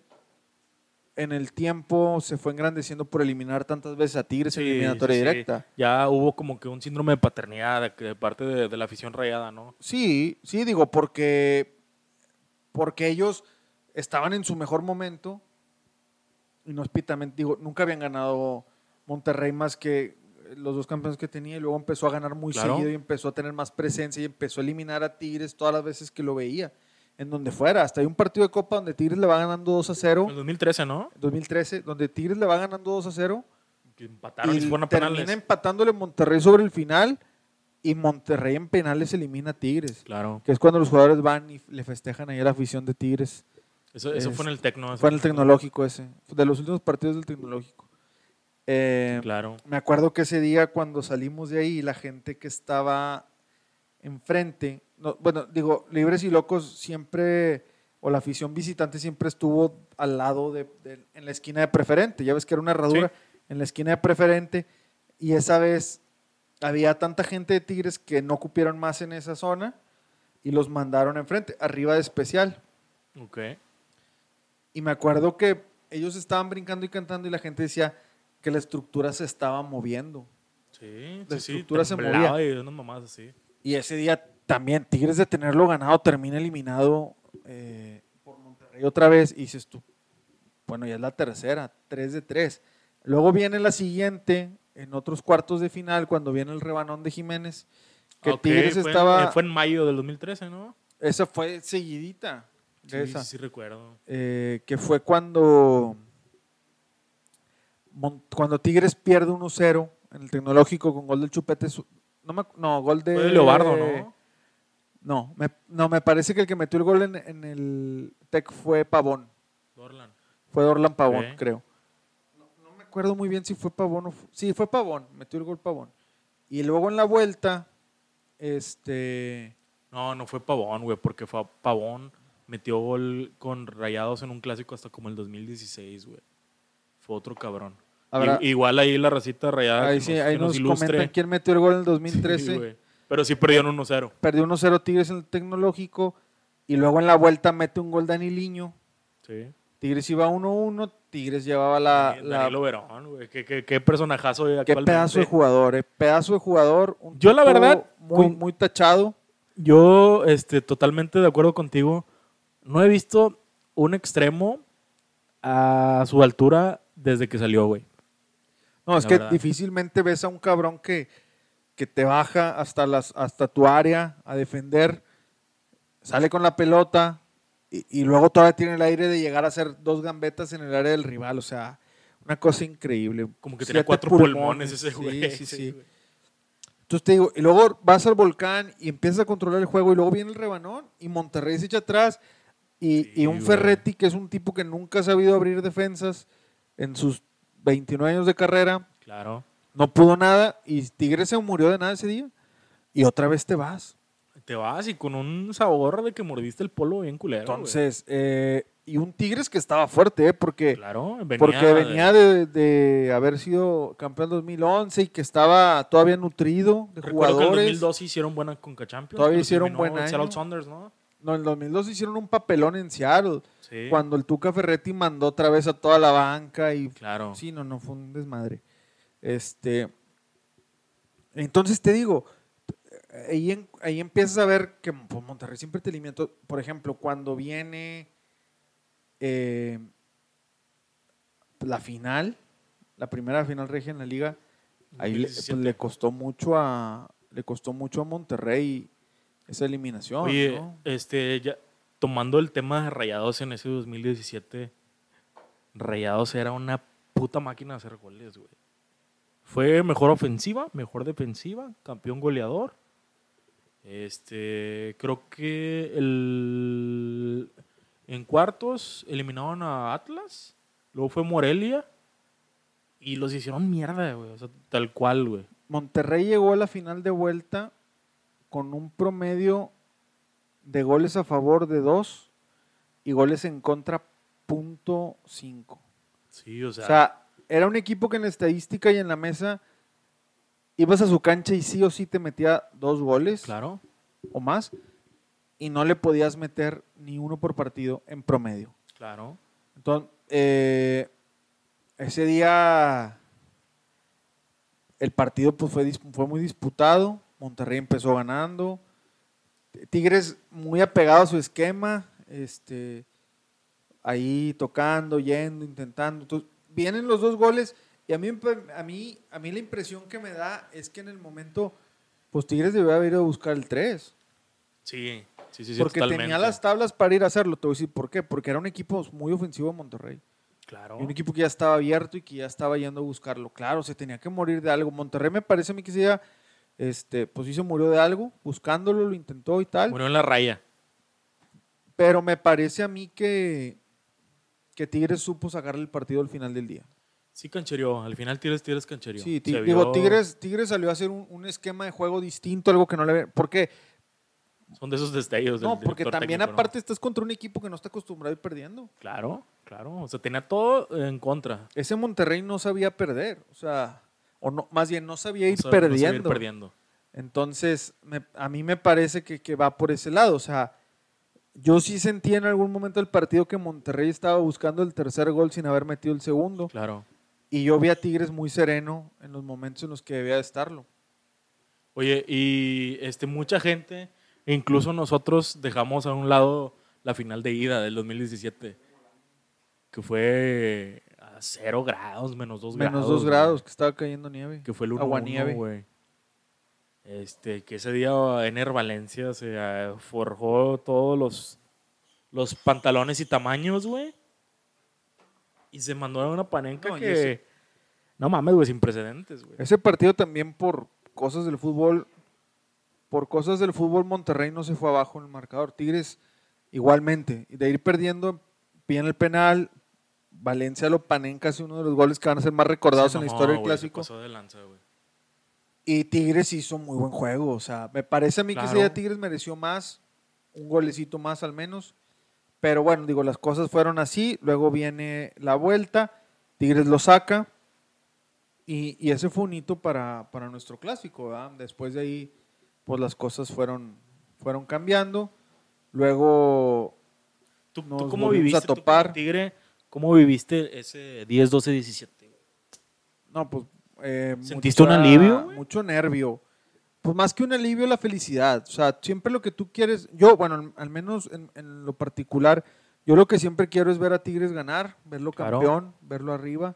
en el tiempo se fue engrandeciendo por eliminar tantas veces a Tigres en Sí, eliminatoria sí, sí. directa. Ya hubo como que un síndrome de paternidad de, parte de, de la afición rayada, ¿no? Sí, sí, digo, porque, porque ellos estaban en su mejor momento, inhóspitamente, digo, nunca habían ganado Monterrey más que los dos campeones que tenía y luego empezó a ganar muy Claro. seguido y empezó a tener más presencia y empezó a eliminar a Tigres todas las veces que lo veía, en donde fuera. Hasta hay un partido de Copa donde Tigres le va ganando 2 a 0, En el 2013, ¿no? 2013, donde Tigres le va ganando 2 a 0 Que empataron y, fueron a termina penales. empatándole Monterrey sobre el final y Monterrey en penales elimina a Tigres. Claro. Que es cuando los jugadores van y le festejan ahí a la afición de Tigres. Eso, eso Es- fue en el Tecno. Fue en el tecnológico ese. De los últimos partidos del tecnológico. Eh, Claro. Me acuerdo que ese día cuando salimos de ahí, la gente que estaba enfrente, no, bueno, digo, Libres y Locos siempre, o la afición visitante siempre estuvo al lado de, de- en la esquina de preferente. Ya ves que era una herradura Sí. en la esquina de preferente. Y esa vez había tanta gente de Tigres que no cupieron más en esa zona y los mandaron enfrente, arriba de especial. Ok. Y me acuerdo que ellos estaban brincando y cantando y la gente decía que la estructura se estaba moviendo. Sí, La sí, sí. estructura se movía. Y unas mamás así. Y ese día también, Tigres de tenerlo ganado, termina eliminado eh, por Monterrey otra vez. Y dices tú, bueno, ya es la tercera, 3 de 3. Luego viene la siguiente, en otros cuartos de final, cuando viene el rebanón de Jiménez, que Ok, Tigres fue en- estaba... eh, fue en mayo del 2013, ¿no? Esa fue seguidita. Sí, esa. sí, sí, recuerdo. eh, que fue cuando, cuando Tigres pierde 1-0 en el tecnológico con gol del Chupete. No, me no, gol de. Fue de Leobardo, ¿no? No me, no, me parece que el que metió el gol en, en el Tec fue Pavón. Dorlan. Fue Dorlan Pavón, creo. No, no me acuerdo muy bien si fue Pavón o. fu- Sí, fue Pavón, metió el gol Pavón. Y luego en la vuelta, este. No, no fue Pavón, güey, porque fue Pavón metió gol con Rayados en un clásico hasta como el 2016, güey. Fue otro cabrón. Habrá- igual ahí la racita rayada ahí sí, nos, ahí nos nos ilustre. comentan quién metió el gol en el Sí, 2013. güey. Pero sí perdieron 1-0. perdió 1-0 Tigres en el tecnológico y luego en la vuelta mete un gol Dani Liño. Sí. Tigres iba 1-1, Tigres llevaba la... Dani- la- Danilo Verón, güey. Qué, qué, qué personajazo qué pedazo de jugador, eh, pedazo de jugador. un Yo, la verdad, Muy, con- muy tachado. Yo, este, totalmente de acuerdo contigo. No he visto un extremo a su altura desde que salió, güey. No, es que verdad. difícilmente ves a un cabrón que, que te baja hasta, las, hasta tu área a defender, sale con la pelota y, y luego todavía tiene el aire de llegar a hacer dos gambetas en el área del rival. O sea, una cosa increíble. Como que tenía Siete cuatro pulmones ese güey. Sí, sí, Sí, sí. güey. Entonces te digo, y luego vas al volcán y empiezas a controlar el juego y luego viene el rebanón y Monterrey se echa atrás Y, Sí, y un güey. Ferretti que es un tipo que nunca ha sabido abrir defensas en sus 29 años de carrera, Claro. no pudo nada y Tigres se murió de nada ese día. Y otra vez te vas. Te vas y con un sabor de que mordiste el polo bien culero. Entonces, eh, y un Tigres que estaba fuerte, ¿eh? porque, claro, venía porque venía de, de haber sido campeón 2011 y que estaba todavía nutrido de Recuerdo que en jugadores. 2002 hicieron buena Conca Champions. Todavía hicieron eliminó buen Seattle año. Saunders, ¿no? No, en 2002 hicieron un papelón en Seattle, Sí. cuando el Tuca Ferretti mandó otra vez a toda la banca y Claro. Sí, no, no, fue un desmadre. Este. Entonces te digo, ahí, en- ahí empiezas a ver que pues, Monterrey siempre te elimina. To- Por ejemplo, cuando viene eh, la final, la primera final regia en la liga, ahí le, pues, 2017. le costó mucho a le costó mucho a Monterrey esa eliminación. Oye, ¿no? este, ya, tomando el tema de Rayados en ese 2017, Rayados era una puta máquina de hacer goles, güey. Fue mejor ofensiva, mejor defensiva, campeón goleador. Este, creo que el, en cuartos eliminaron a Atlas, luego fue Morelia y los hicieron mierda, güey. O sea, tal cual, güey. Monterrey llegó a la final de vuelta con un promedio de goles a favor de 2 y goles en contra punto cinco. Sí, o O sea, sea, era un equipo que en la estadística y en la mesa ibas a su cancha y sí o sí te metía dos goles claro. o más y no le podías meter ni uno por partido en promedio. Claro. Entonces, eh, ese día el partido pues, fue, fue muy disputado. Monterrey empezó ganando. Tigres muy apegado a su esquema. Este, ahí tocando, yendo, intentando. Entonces, vienen los dos goles. Y a mí, a, mí, a mí la impresión que me da es que en el momento, pues Tigres debió haber ido a buscar el 3. Sí, sí, sí, sí, porque totalmente. tenía las tablas para ir a hacerlo. Te voy a decir por qué. Porque era un equipo muy ofensivo Monterrey. Claro. Y un equipo que ya estaba abierto y que ya estaba yendo a buscarlo. Claro, se tenía que morir de algo. Monterrey me parece a mí que sí, ya, este, pues sí se murió de algo, buscándolo, lo intentó y tal. Murió en la raya. Pero me parece a mí que, que Tigres supo sacarle el partido al final del día. Sí, canchereó. Al final Tigres, Tigres canchereó. Sí, digo, Tigres, Tigres salió a hacer un, un esquema de juego distinto, algo que no le ve. ¿Por qué? Son de esos destellos. No, porque también técnico, ¿no? aparte estás contra un equipo que no está acostumbrado a ir perdiendo. Claro, claro. O sea, tenía todo en contra. Ese Monterrey no sabía perder. O sea, o no, más bien no sabía ir No sabe- no sabía ir perdiendo. perdiendo. Entonces, me- a mí me parece que, que va por ese lado. O sea, yo sí sentí en algún momento del partido que Monterrey estaba buscando el tercer gol sin haber metido el segundo. Claro. Y yo vi a Tigres muy sereno en los momentos en los que debía de estarlo. Oye, y este, mucha gente, incluso nosotros, dejamos a un lado la final de ida del 2017, que fue a cero grados, menos dos grados. Menos dos grados, que estaba cayendo nieve. que fue el 1 Aguanieve. güey. Este, que ese día Ener Valencia se eh, forjó todos los, los pantalones y tamaños, güey. Y se mandó a una panenca No, que... ese- No mames, güey, sin precedentes, güey. Ese partido también por cosas del fútbol, por cosas del fútbol, Monterrey no se fue abajo en el marcador. Tigres igualmente. De ir perdiendo, piden el penal. Valencia lo panenca hace uno de los goles que van a ser más recordados en la historia del clásico. pasó de lanza, güey. Y Tigres hizo muy buen juego. O sea, me parece a mí que ese Tigres mereció más, un golecito más al menos. Pero bueno, digo, las cosas fueron así. Luego viene la vuelta, Tigres lo saca. Y, y ese fue un hito para, para nuestro clásico. ¿verdad? Después de ahí, pues las cosas fueron, fueron cambiando. Luego, ¿Tú, cómo viviste a tú. Tigre? ¿Cómo viviste ese 10, 12, 17? güey? no, pues. eh, ¿Sentiste un alivio, güey? Mucho nervio. Pues más que un alivio, la felicidad. O sea, siempre lo que tú quieres. Yo, bueno, al, menos en, en lo particular, yo lo que siempre quiero es ver a Tigres ganar, verlo Claro. campeón, verlo arriba,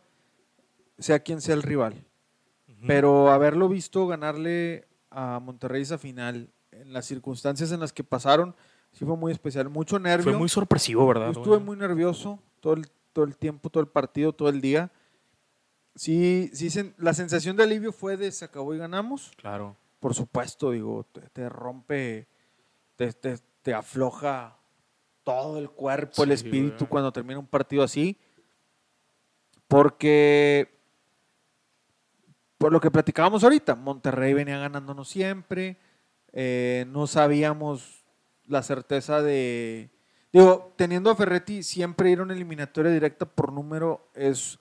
sea quien sea el rival. Ujú. Pero haberlo visto ganarle a Monterrey esa final, en las circunstancias en las que pasaron, sí fue muy especial. Mucho nervio. Fue muy sorpresivo, ¿verdad? Yo estuve muy nervioso todo el, todo el tiempo, todo el partido, todo el día. Sí, sí, la sensación de alivio fue de se acabó y ganamos. Claro. Por supuesto, digo, te, te rompe, te, te- te afloja todo el cuerpo, el espíritu güey. cuando termina un partido así. Porque, por lo que platicábamos ahorita, Monterrey venía ganándonos siempre. eh, no sabíamos la certeza de. Digo, teniendo a Ferretti, siempre ir a una eliminatoria directa por número es,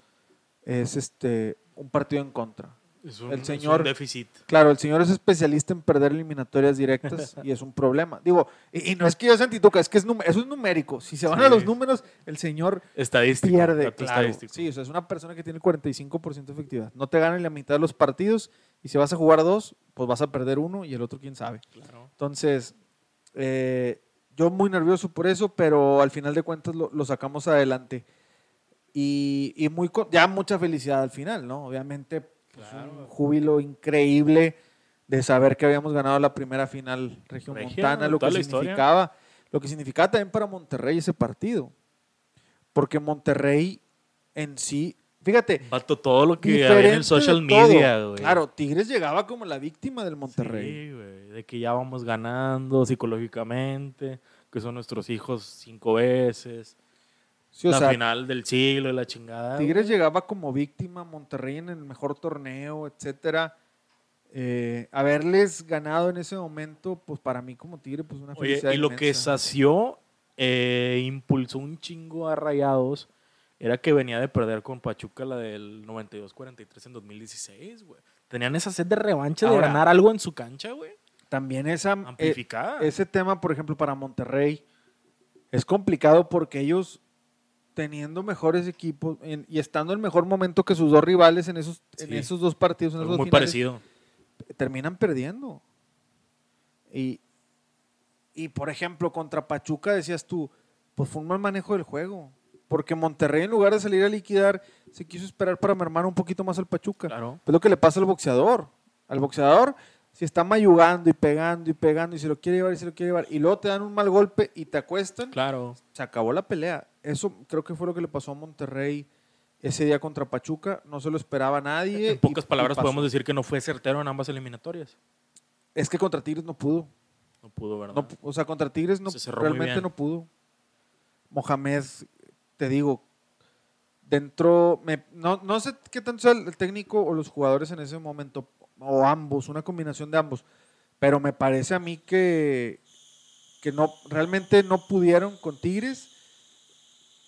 es este, un partido en contra. Es un, El es señor- un déficit. Claro, el señor es especialista en perder eliminatorias directas y es un problema. Digo, y, y no es que yo sea antituca, es que es eso es numérico. Si se van Sí. a los números, el señor Estadístico. pierde. Claro. estadístico. Sí, o sea, es una persona que tiene el 45% de efectividad. No te ganan la mitad de los partidos y si vas a jugar dos, pues vas a perder uno y el otro quién sabe. Claro. Entonces, eh, yo muy nervioso por eso, pero al final de cuentas lo, lo sacamos adelante. Y, y muy ya mucha felicidad al final, ¿no? Obviamente, pues, Claro. un júbilo increíble de saber que habíamos ganado la primera final regiomontana, lo que historia. significaba, lo que significaba también para Monterrey ese partido. Porque Monterrey en sí, fíjate, Vato, todo lo que había en el social media, güey. Claro, Tigres llegaba como la víctima del Monterrey. Sí, güey. De que ya vamos ganando psicológicamente, que son nuestros hijos cinco veces. Sí, o la sea, final del siglo y la chingada. Tigres güey. llegaba como víctima, Monterrey en el mejor torneo, etcétera. Eh, haberles ganado en ese momento, pues para mí como Tigre, pues una Oye, felicidad y lo que inmensa. sació, eh, impulsó un chingo a Rayados, era que venía de perder con Pachuca la del 92-43 en 2016, güey. Tenían esa sed de revancha Ahora- de ganar algo en su cancha, güey. También esa, eh, Amplificada. ese tema, por ejemplo, para Monterrey es complicado porque ellos teniendo mejores equipos en- y estando en mejor momento que sus dos rivales en esos, en esos dos partidos, en esos dos muy finales, parecido. terminan perdiendo. Y, y, por ejemplo, contra Pachuca decías tú, pues fue un mal manejo del juego. Porque Monterrey, en lugar de salir a liquidar, se quiso esperar para mermar un poquito más al Pachuca. Claro. Es lo que le pasa al boxeador. Al boxeador, si está mayugando y pegando y pegando y se lo quiere llevar y se lo quiere llevar, y luego te dan un mal golpe y te acuestan, Claro. se acabó la pelea. Eso creo que fue lo que le pasó a Monterrey ese día contra Pachuca. No se lo esperaba nadie. En pocas y- palabras podemos decir que no fue certero en ambas eliminatorias. Es que contra Tigres no pudo. No pudo, ¿verdad? No, o sea, contra Tigres no, Se realmente no pudo. Mohamed, te digo, dentro, me- no, no sé qué tanto sea el técnico o los jugadores en ese momento, o ambos, una combinación de ambos, pero me parece a mí que, que no, realmente no pudieron con Tigres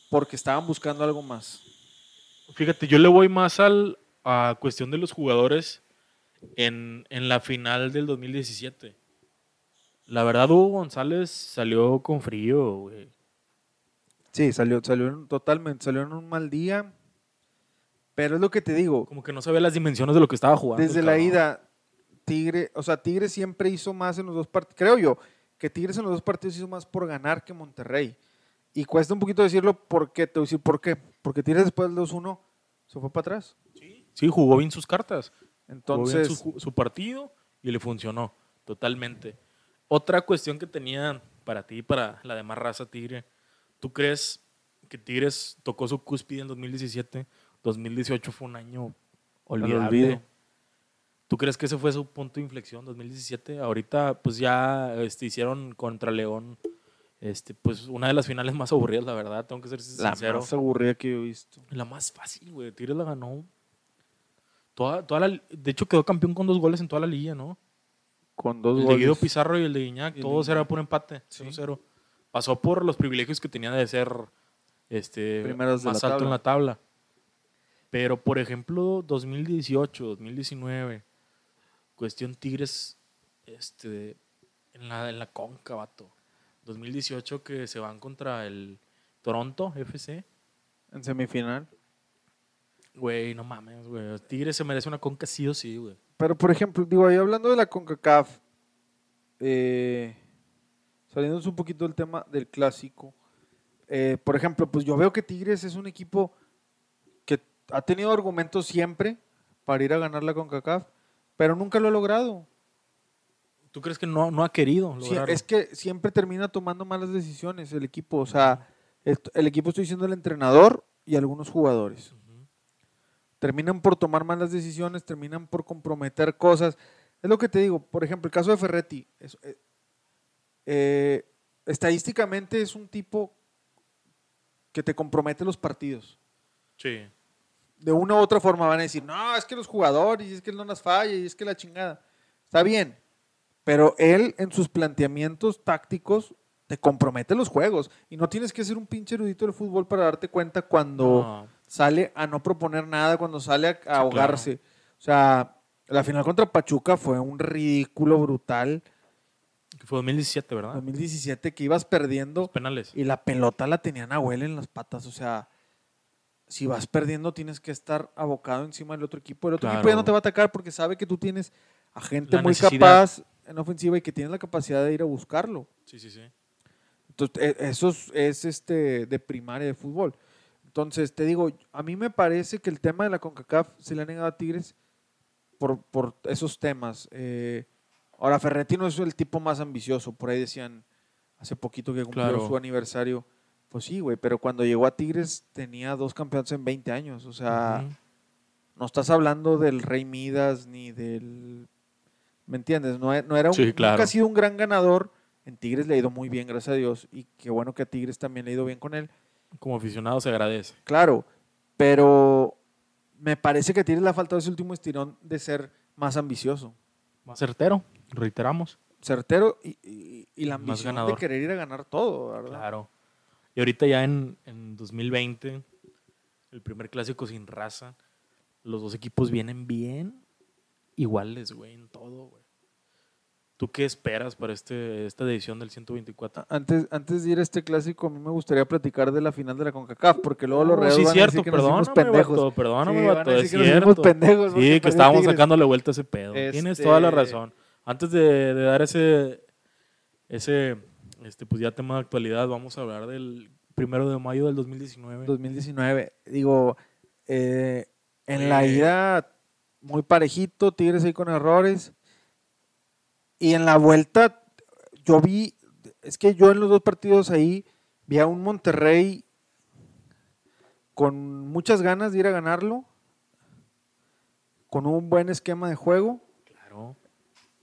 porque estaban buscando algo más. Fíjate, yo le voy más al, a cuestión de los jugadores en, en la final del 2017. La verdad, Hugo González salió con frío, güey. Sí, salió, salió en- totalmente, salió en un mal día, pero es lo que te digo, Como que no sabía las dimensiones de lo que estaba jugando. Desde la ida, Tigre, o sea, Tigre siempre hizo más en los dos partidos. Creo yo que Tigres en los dos partidos hizo más por ganar que Monterrey. Y cuesta un poquito decirlo porque te voy a decir por qué. Porque Tigres después del 2-1 se fue para atrás. Sí, jugó bien sus cartas. Jugó bien Entonces, su, su partido y le funcionó totalmente. Otra cuestión que tenía para ti y para la demás raza Tigre. ¿Tú crees que Tigres tocó su cúspide en 2017? 2018 fue un año olvidable. ¿Tú crees que ese fue su punto de inflexión 2017? Ahorita pues ya este, hicieron contra León este, pues una de las finales más aburridas, la verdad, tengo que ser la sincero. más aburrida que yo he visto. La más fácil, güey. Tigres la ganó. Toda, toda la, de hecho, quedó campeón con dos goles en toda la liga, ¿no? Con dos el de Guido goles. Pizarro y el de Guiñac, todos era por empate, Sí. 0-0. Pasó por los privilegios que tenía de ser este, Primeros de más la alto tabla. en la tabla. Pero, por ejemplo, 2018, 2019, cuestión Tigres este, en, la, en la conca, vato. 2018 que se van contra el Toronto FC. En semifinal. Güey, no mames, güey. Tigres se merece una conca sí o sí, güey. Pero, por ejemplo, digo, ahí hablando de la CONCACAF, eh, saliéndonos un poquito del tema del clásico, eh, por ejemplo, pues yo veo que Tigres es un equipo que ha tenido argumentos siempre para ir a ganar la CONCACAF, pero nunca lo ha logrado. ¿Tú crees que no, no ha querido Sí, lograrlo? es que siempre termina tomando malas decisiones el equipo. O sea, el equipo estoy diciendo el entrenador y algunos jugadores. Terminan por tomar malas decisiones, terminan por comprometer cosas. Es lo que te digo, por ejemplo, el caso de Ferretti. es- eh, eh, estadísticamente es un tipo que te compromete los partidos. Sí. De una u otra forma van a decir, no, es que los jugadores, es que él no las falla, y es que la chingada. Está bien, pero él en sus planteamientos tácticos te compromete los juegos. Y no tienes que ser un pinche erudito del fútbol para darte cuenta cuando No. sale a no proponer nada, cuando sale a, a ahogarse. O sea, la final contra Pachuca fue un ridículo brutal. Que fue 2017, ¿verdad? 2017 que ibas perdiendo Los penales. y la pelota la tenían Nahuel en las patas. O sea, si vas perdiendo tienes que estar abocado encima del otro equipo. El otro equipo ya no te va a atacar porque sabe que tú tienes a gente La muy necesidad. capaz en ofensiva y que tienes la capacidad de ir a buscarlo. Sí, sí, sí. Entonces, e- eso es, es, este de primaria de fútbol. Entonces, te digo, a mí me parece que el tema de la CONCACAF se le ha negado a Tigres por, por esos temas. Eh, ahora, Ferretti no es el tipo más ambicioso. Por ahí decían hace poquito que cumplió Claro. su aniversario. Pues sí, güey, pero cuando llegó a Tigres tenía dos campeonatos en 20 años. O sea, no estás hablando del Rey Midas ni del... ¿Me entiendes? No, no era un, Sí, claro. nunca ha sido un gran ganador. En Tigres le ha ido muy bien, gracias a Dios. Y qué bueno que a Tigres también le ha ido bien con él. Como aficionado se agradece. Claro, pero me parece que a Tigres le ha faltado ese último estirón de ser más ambicioso. Más certero, reiteramos. Certero y, y- y la ambición de querer ir a ganar todo, ¿verdad? Claro. Y ahorita ya en, en 2020, el primer clásico sin raza, los dos equipos vienen bien iguales, güey, en todo, güey. ¿Tú qué esperas para este, esta edición del 124? Antes, antes de ir a este clásico, a mí me gustaría platicar de la final de la CONCACAF, porque luego los reos sí, van a cierto, decir que nos perdóname, pendejos. vato, perdóname, Sí, es que nos cierto. pendejos Sí, que estábamos sacándole vuelta a ese pedo. Tienes Este- toda la razón. Antes de, de dar ese, ese, este, pues ya tema de actualidad, vamos a hablar del primero de mayo del 2019. 2019. Digo, eh, en la Oye. ida muy parejito, Tigres ahí con errores. Y en la vuelta, yo vi, es que yo en los dos partidos ahí vi a un Monterrey con muchas ganas de ir a ganarlo, con un buen esquema de juego.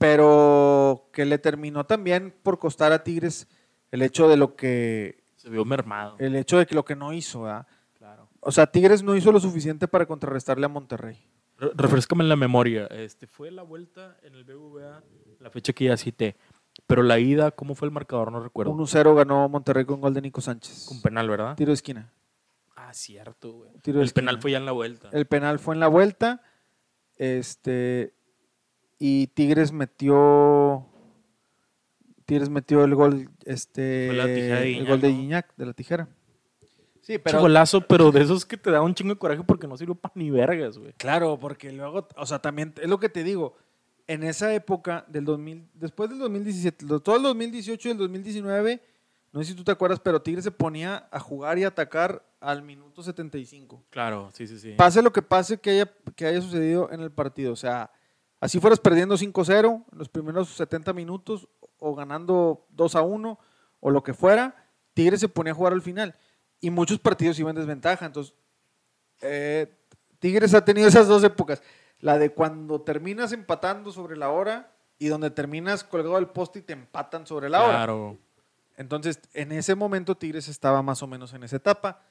Pero que le terminó también por costar a Tigres el hecho de lo que, Se vio mermado. el hecho de que lo que no hizo, ¿verdad? Claro. O sea, Tigres no hizo lo suficiente para contrarrestarle a Monterrey. Re- Refrescame en la memoria. Este, fue la vuelta en el BBVA, la fecha que ya cité. Pero la ida, ¿cómo fue el marcador? No recuerdo. 1-0 ganó Monterrey con gol de Nico Sánchez. Con penal, ¿verdad? Tiro de esquina. Ah, cierto, güey. Tiro de El penal esquina. fue ya en la vuelta. El penal fue en la vuelta. Este. Y Tigres metió. Tigres metió el gol. Este. Tijera el gol de. Guiñac, de la tijera. Sí, Pero, golazo, pero de esos que te da un chingo de coraje porque no sirvió para ni vergas, güey. Claro, porque luego, o sea, también es lo que te digo. En esa época del 2000, después del 2017, lo- todo el 2018 y el 2019, no sé si tú te acuerdas, pero Tigres se ponía a jugar y atacar al minuto 75. Claro, sí, sí, sí. Pase lo que pase que haya, que haya sucedido en el partido. O sea, así fueras perdiendo 5-0 en los primeros 70 minutos o ganando 2 a 1 o lo que fuera, Tigres se ponía a jugar al final. Y muchos partidos iban en desventaja. Entonces, eh, Tigres ha tenido esas dos épocas. La de cuando terminas empatando sobre la hora y donde terminas colgado del poste y te empatan sobre la hora. Claro. Entonces, en ese momento Tigres estaba más o menos en esa etapa.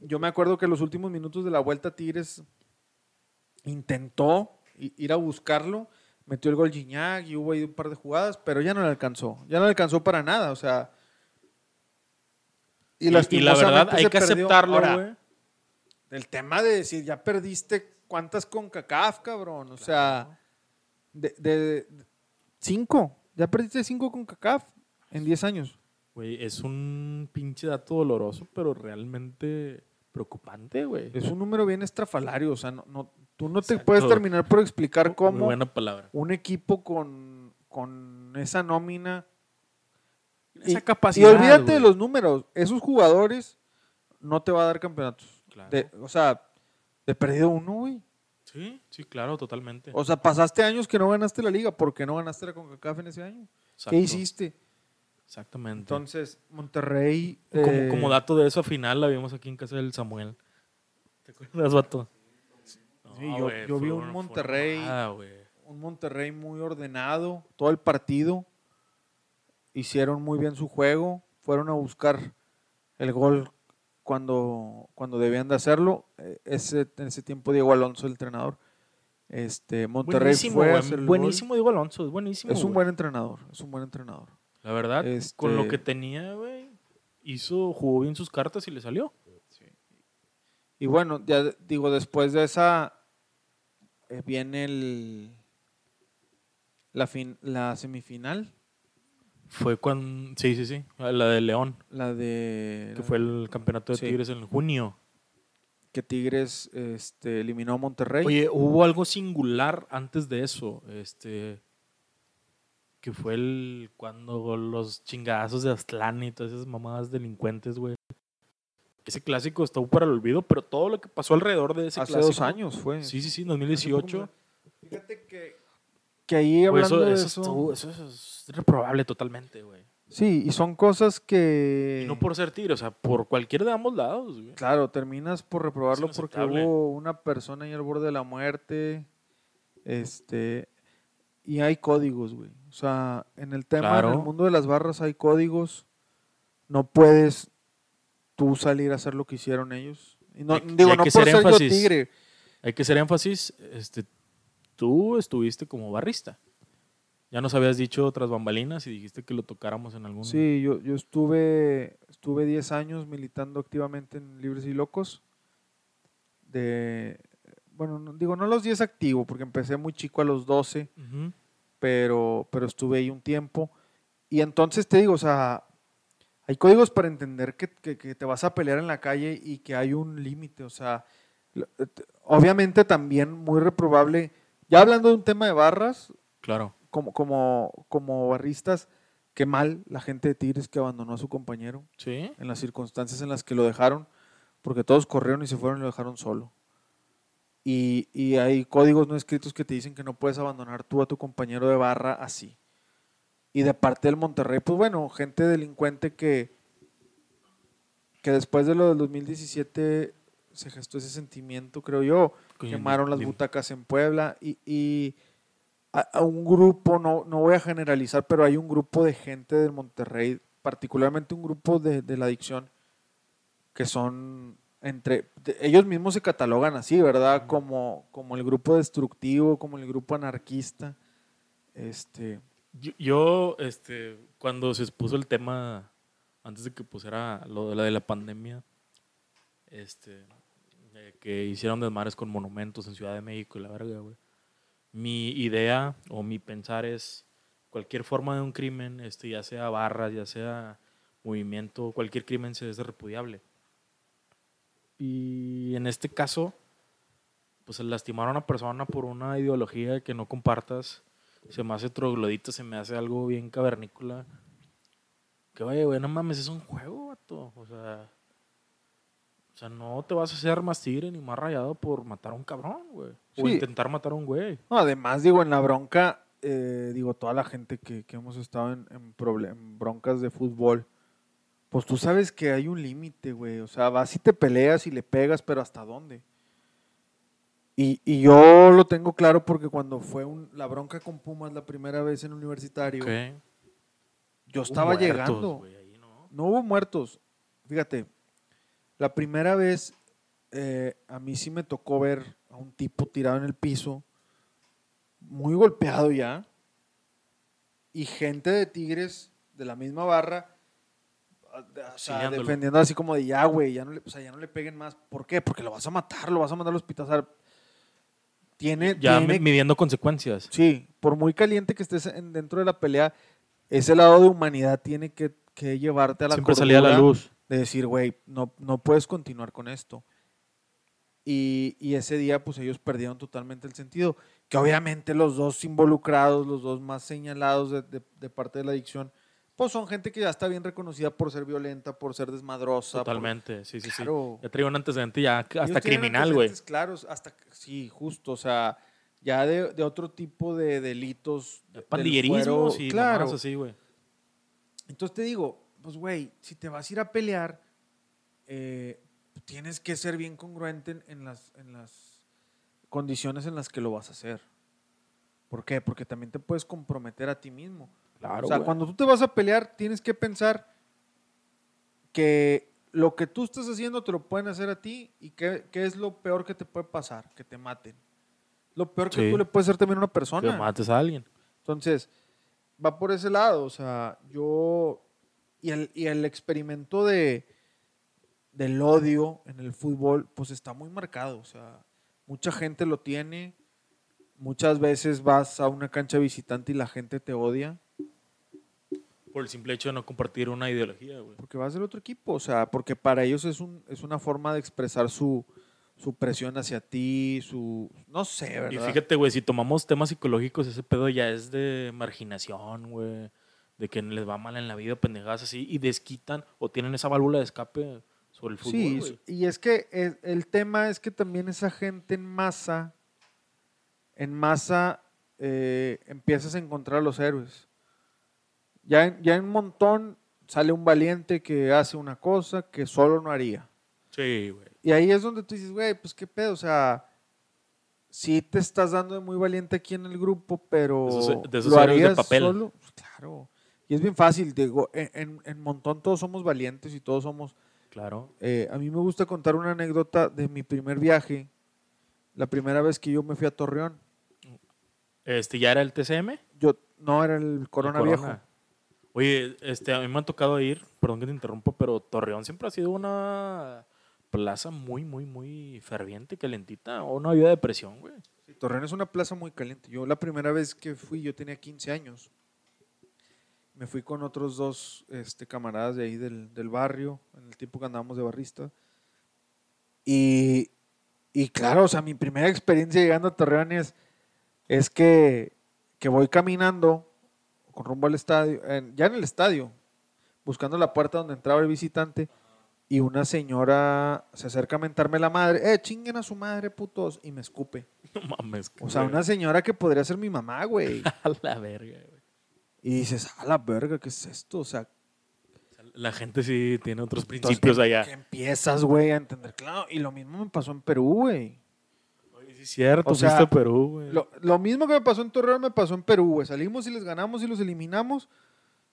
Yo me acuerdo que los últimos minutos de la vuelta Tigres intentó ir a buscarlo, metió el gol Gignac y hubo ahí un par de jugadas, pero ya no le alcanzó. Ya no le alcanzó para nada, o sea. Y, y la verdad, hay que perdió. aceptarlo, Ahora, güey. El tema de decir, ya perdiste cuántas con CACAF, cabrón. O sea, de, de- de- cinco. Ya perdiste cinco con CACAF en 10 años. Güey, es un pinche dato doloroso, pero realmente preocupante, güey. Es un número bien estrafalario, o sea, no, no- tú no te puedes terminar por explicar Muy cómo buena palabra. un equipo con, con esa nómina... Esa y, capacidad, y olvídate de los números, esos jugadores no te va a dar campeonatos. Claro. De- o sea, de perdido uno, güey. Sí, sí, claro, totalmente. O sea, pasaste años que no ganaste la liga, ¿por qué no ganaste la CONCACAF en ese año? Exacto, ¿Qué hiciste? Exactamente. Entonces, Monterrey... como, eh, como dato de eso final, la vimos aquí en casa del Samuel. ¿Te acuerdas, vato? Sí, yo- vi un Monterrey- un Monterrey muy ordenado, todo el partido. hicieron muy bien su juego, fueron a buscar el gol cuando, cuando debían de hacerlo. Eh, Ese, en ese tiempo Diego Alonso, el entrenador. Este, Monterrey Buenísimo, fue a hacer el buenísimo Diego Alonso, es buenísimo. Es un buen entrenador, es un buen entrenador. La verdad, con lo Este- que tenía, güey, hizo, jugó bien sus cartas y le salió. Y bueno, ya digo, después de esa viene el la fin, la semifinal, Fue cuando, sí, sí, sí, la de León, la de que fue el campeonato de Sí. Tigres en junio. que Tigres este, eliminó a Monterrey. Oye, hubo algo singular antes de eso, este, que fue el cuando los chingadazos de Aztlán y todas esas mamadas delincuentes, güey. Ese clásico estuvo para el olvido, pero todo lo que pasó alrededor de ese hace clásico. dos años fue. Sí, sí, sí, 2018. Fíjate que, que ahí Güey, hablando eso, de eso eso, es reprobable totalmente, güey. sí, y son cosas que Y no por ser tigre, o sea, por cualquiera de ambos lados, güey. claro, terminas por reprobarlo porque hubo una persona ahí al borde de la muerte, este, y hay códigos, güey. O sea, en el tema, en Claro. el mundo de las barras hay códigos. No puedes tú salir a hacer lo que hicieron ellos. Y no, Hay y digo, hay no por ser ser yo tigre. Hay que hacer énfasis, este, tú estuviste como barrista. Ya nos habías dicho otras bambalinas y dijiste que lo tocáramos en algún... Sí, yo, yo estuve estuve 10 años militando activamente en Libres y Locos. De, bueno, no- digo, no los 10 activo, porque empecé muy chico a los 12, Ujú. pero, pero estuve ahí un tiempo. Y entonces te digo, o sea, hay códigos para entender que, que- que te vas a pelear en la calle y que hay un límite. O sea, eh, obviamente también muy reprobable. Ya hablando de un tema de barras, Claro. como, como, como barristas, qué mal la gente de Tigres que abandonó a su compañero Sí. en las circunstancias en las que lo dejaron, porque todos corrieron y se fueron y lo dejaron solo. Y, y hay códigos no escritos que te dicen que no puedes abandonar tú a tu compañero de barra así. Y de parte del Monterrey, pues bueno, gente delincuente que, que después de lo del 2017 se gestó ese sentimiento, creo yo, Coño, quemaron las butacas en Puebla y, y a, a un grupo, no, no voy a generalizar, pero hay un grupo de gente del Monterrey, particularmente un grupo de, de la adicción, que son entre, de- ellos mismos se catalogan así, ¿verdad? Como, como el grupo destructivo, como el grupo anarquista. Este, Yo, este, cuando se expuso el tema, antes de que pusiera lo de la de la pandemia, este, que hicieron desmares con monumentos en Ciudad de México y la verga, güey. Mi idea o mi pensar es cualquier forma de un crimen, este, ya sea barras, ya sea movimiento, cualquier crimen se es repudiable. Y en este caso, pues lastimar a una persona por una ideología que no compartas, se me hace troglodita, se me hace algo bien cavernícola. Que oye, güey, no mames, es un juego, vato. O sea, o sea, no te vas a hacer más tigre ni más rayado por matar a un cabrón, güey. O intentar matar a un güey. no, además, digo, en la bronca, eh, digo, toda la gente que, que hemos estado en, en en broncas de fútbol, pues tú sabes que hay un límite, güey. O sea, vas y te peleas y le pegas, pero ¿hasta dónde? Y, y yo lo tengo claro porque cuando fue un- la bronca con Pumas la primera vez en universitario, Ok. yo estaba muertos, llegando. ahí, ¿no? No hubo muertos. Fíjate, la primera vez eh, a mí sí me tocó ver a un tipo tirado en el piso, muy golpeado ya, y gente de Tigres de la misma barra, o sea, defendiendo así como de ya, güey, ya no le, o sea, ya no le peguen más. ¿Por qué? Porque lo vas a matar, lo vas a mandar al hospital. O sea, tiene, Ya tiene- mi- midiendo consecuencias. Sí, por muy caliente que estés en- dentro de la pelea, ese lado de humanidad tiene que, que llevarte a la Siempre salía a la luz. de decir, güey, no, no puedes continuar con esto. Y, y ese día, pues ellos perdieron totalmente el sentido. Que obviamente los dos involucrados, los dos más señalados de, de- de parte de la adicción, pues son gente que ya está bien reconocida por ser violenta, por ser desmadrosa. por- Totalmente, sí, sí, Claro. sí. Ya traía un antecedente ya hasta criminal, güey. Claros, hasta, sí, justo, o sea, ya de, de otro tipo de delitos. de- Pandillerismo y claro. así, güey. Entonces te digo, pues güey, si te vas a ir a pelear, eh, tienes que ser bien congruente en, en las, en las condiciones en las que lo vas a hacer. ¿Por qué? Porque también te puedes comprometer a ti mismo. Claro, o sea, güey. cuando tú te vas a pelear, tienes que pensar que lo que tú estás haciendo te lo pueden hacer a ti y qué, qué es lo peor que te puede pasar, que te maten. Lo peor que Sí. tú le puedes hacer también a una Que persona. mates a alguien. Entonces, va por ese lado. O sea, yo. Y el, y el experimento de, del odio en el fútbol, pues está muy marcado. O sea, mucha gente lo tiene. Muchas veces vas a una cancha visitante y la gente te odia Por el simple hecho de no compartir una ideología, güey. porque vas del otro equipo. O sea, porque para ellos es, un, es una forma de expresar su, su presión hacia ti, su. No sé, ¿verdad? Y fíjate, güey, si tomamos temas psicológicos, ese pedo ya es de marginación, güey. De que les va mal en la vida, pendejadas así. Y desquitan o tienen esa válvula de escape sobre el fútbol, Sí, güey. y es que el, el tema es que también esa gente en masa, en masa eh, empiezas a encontrar a los héroes. Ya, en- ya en un montón sale un valiente que hace una cosa que solo no haría. Sí, güey. Y ahí es donde tú dices, güey, pues qué pedo, o sea, sí te estás dando de muy valiente aquí en el grupo, pero De esos- de esos lo de harías papel. solo. Pues, claro. Y es bien fácil, digo, en, en, montón todos somos valientes y todos somos Claro. eh, a mí me gusta contar una anécdota de mi primer viaje, la primera vez que yo me fui a Torreón. Este, ¿ya era el TCM? Yo no era el El Corona, Viejo. Oye, este, a mí me ha tocado ir, perdón que te interrumpo, pero Torreón siempre ha sido una plaza muy, muy, muy ferviente, calentita, o una vida de presión, güey. Sí, Torreón es una plaza muy caliente. Yo la primera vez que fui, yo tenía 15 años. Me fui con otros dos este, camaradas de ahí del, del barrio, en el tiempo que andábamos de barrista. Y, y claro, o sea, mi primera experiencia llegando a Torreón es, es que, que voy caminando con rumbo al estadio, en- ya en el estadio, buscando la puerta donde entraba el visitante. Y una señora se acerca a mentarme la madre, eh, chinguen a su madre, putos, y me escupe. No mames. O sea, una señora que podría ser mi mamá, güey. A la verga, güey. Y dices, a la verga, ¿qué es esto? O sea, La gente sí tiene otros principios allá. Que empiezas, güey, a entender. Claro, y lo mismo me pasó en Perú, güey. Sí cierto, O sea, fuiste a Perú, güey. Lo, lo mismo que me pasó en Torreón me pasó en Perú, güey. Salimos y les ganamos y los eliminamos.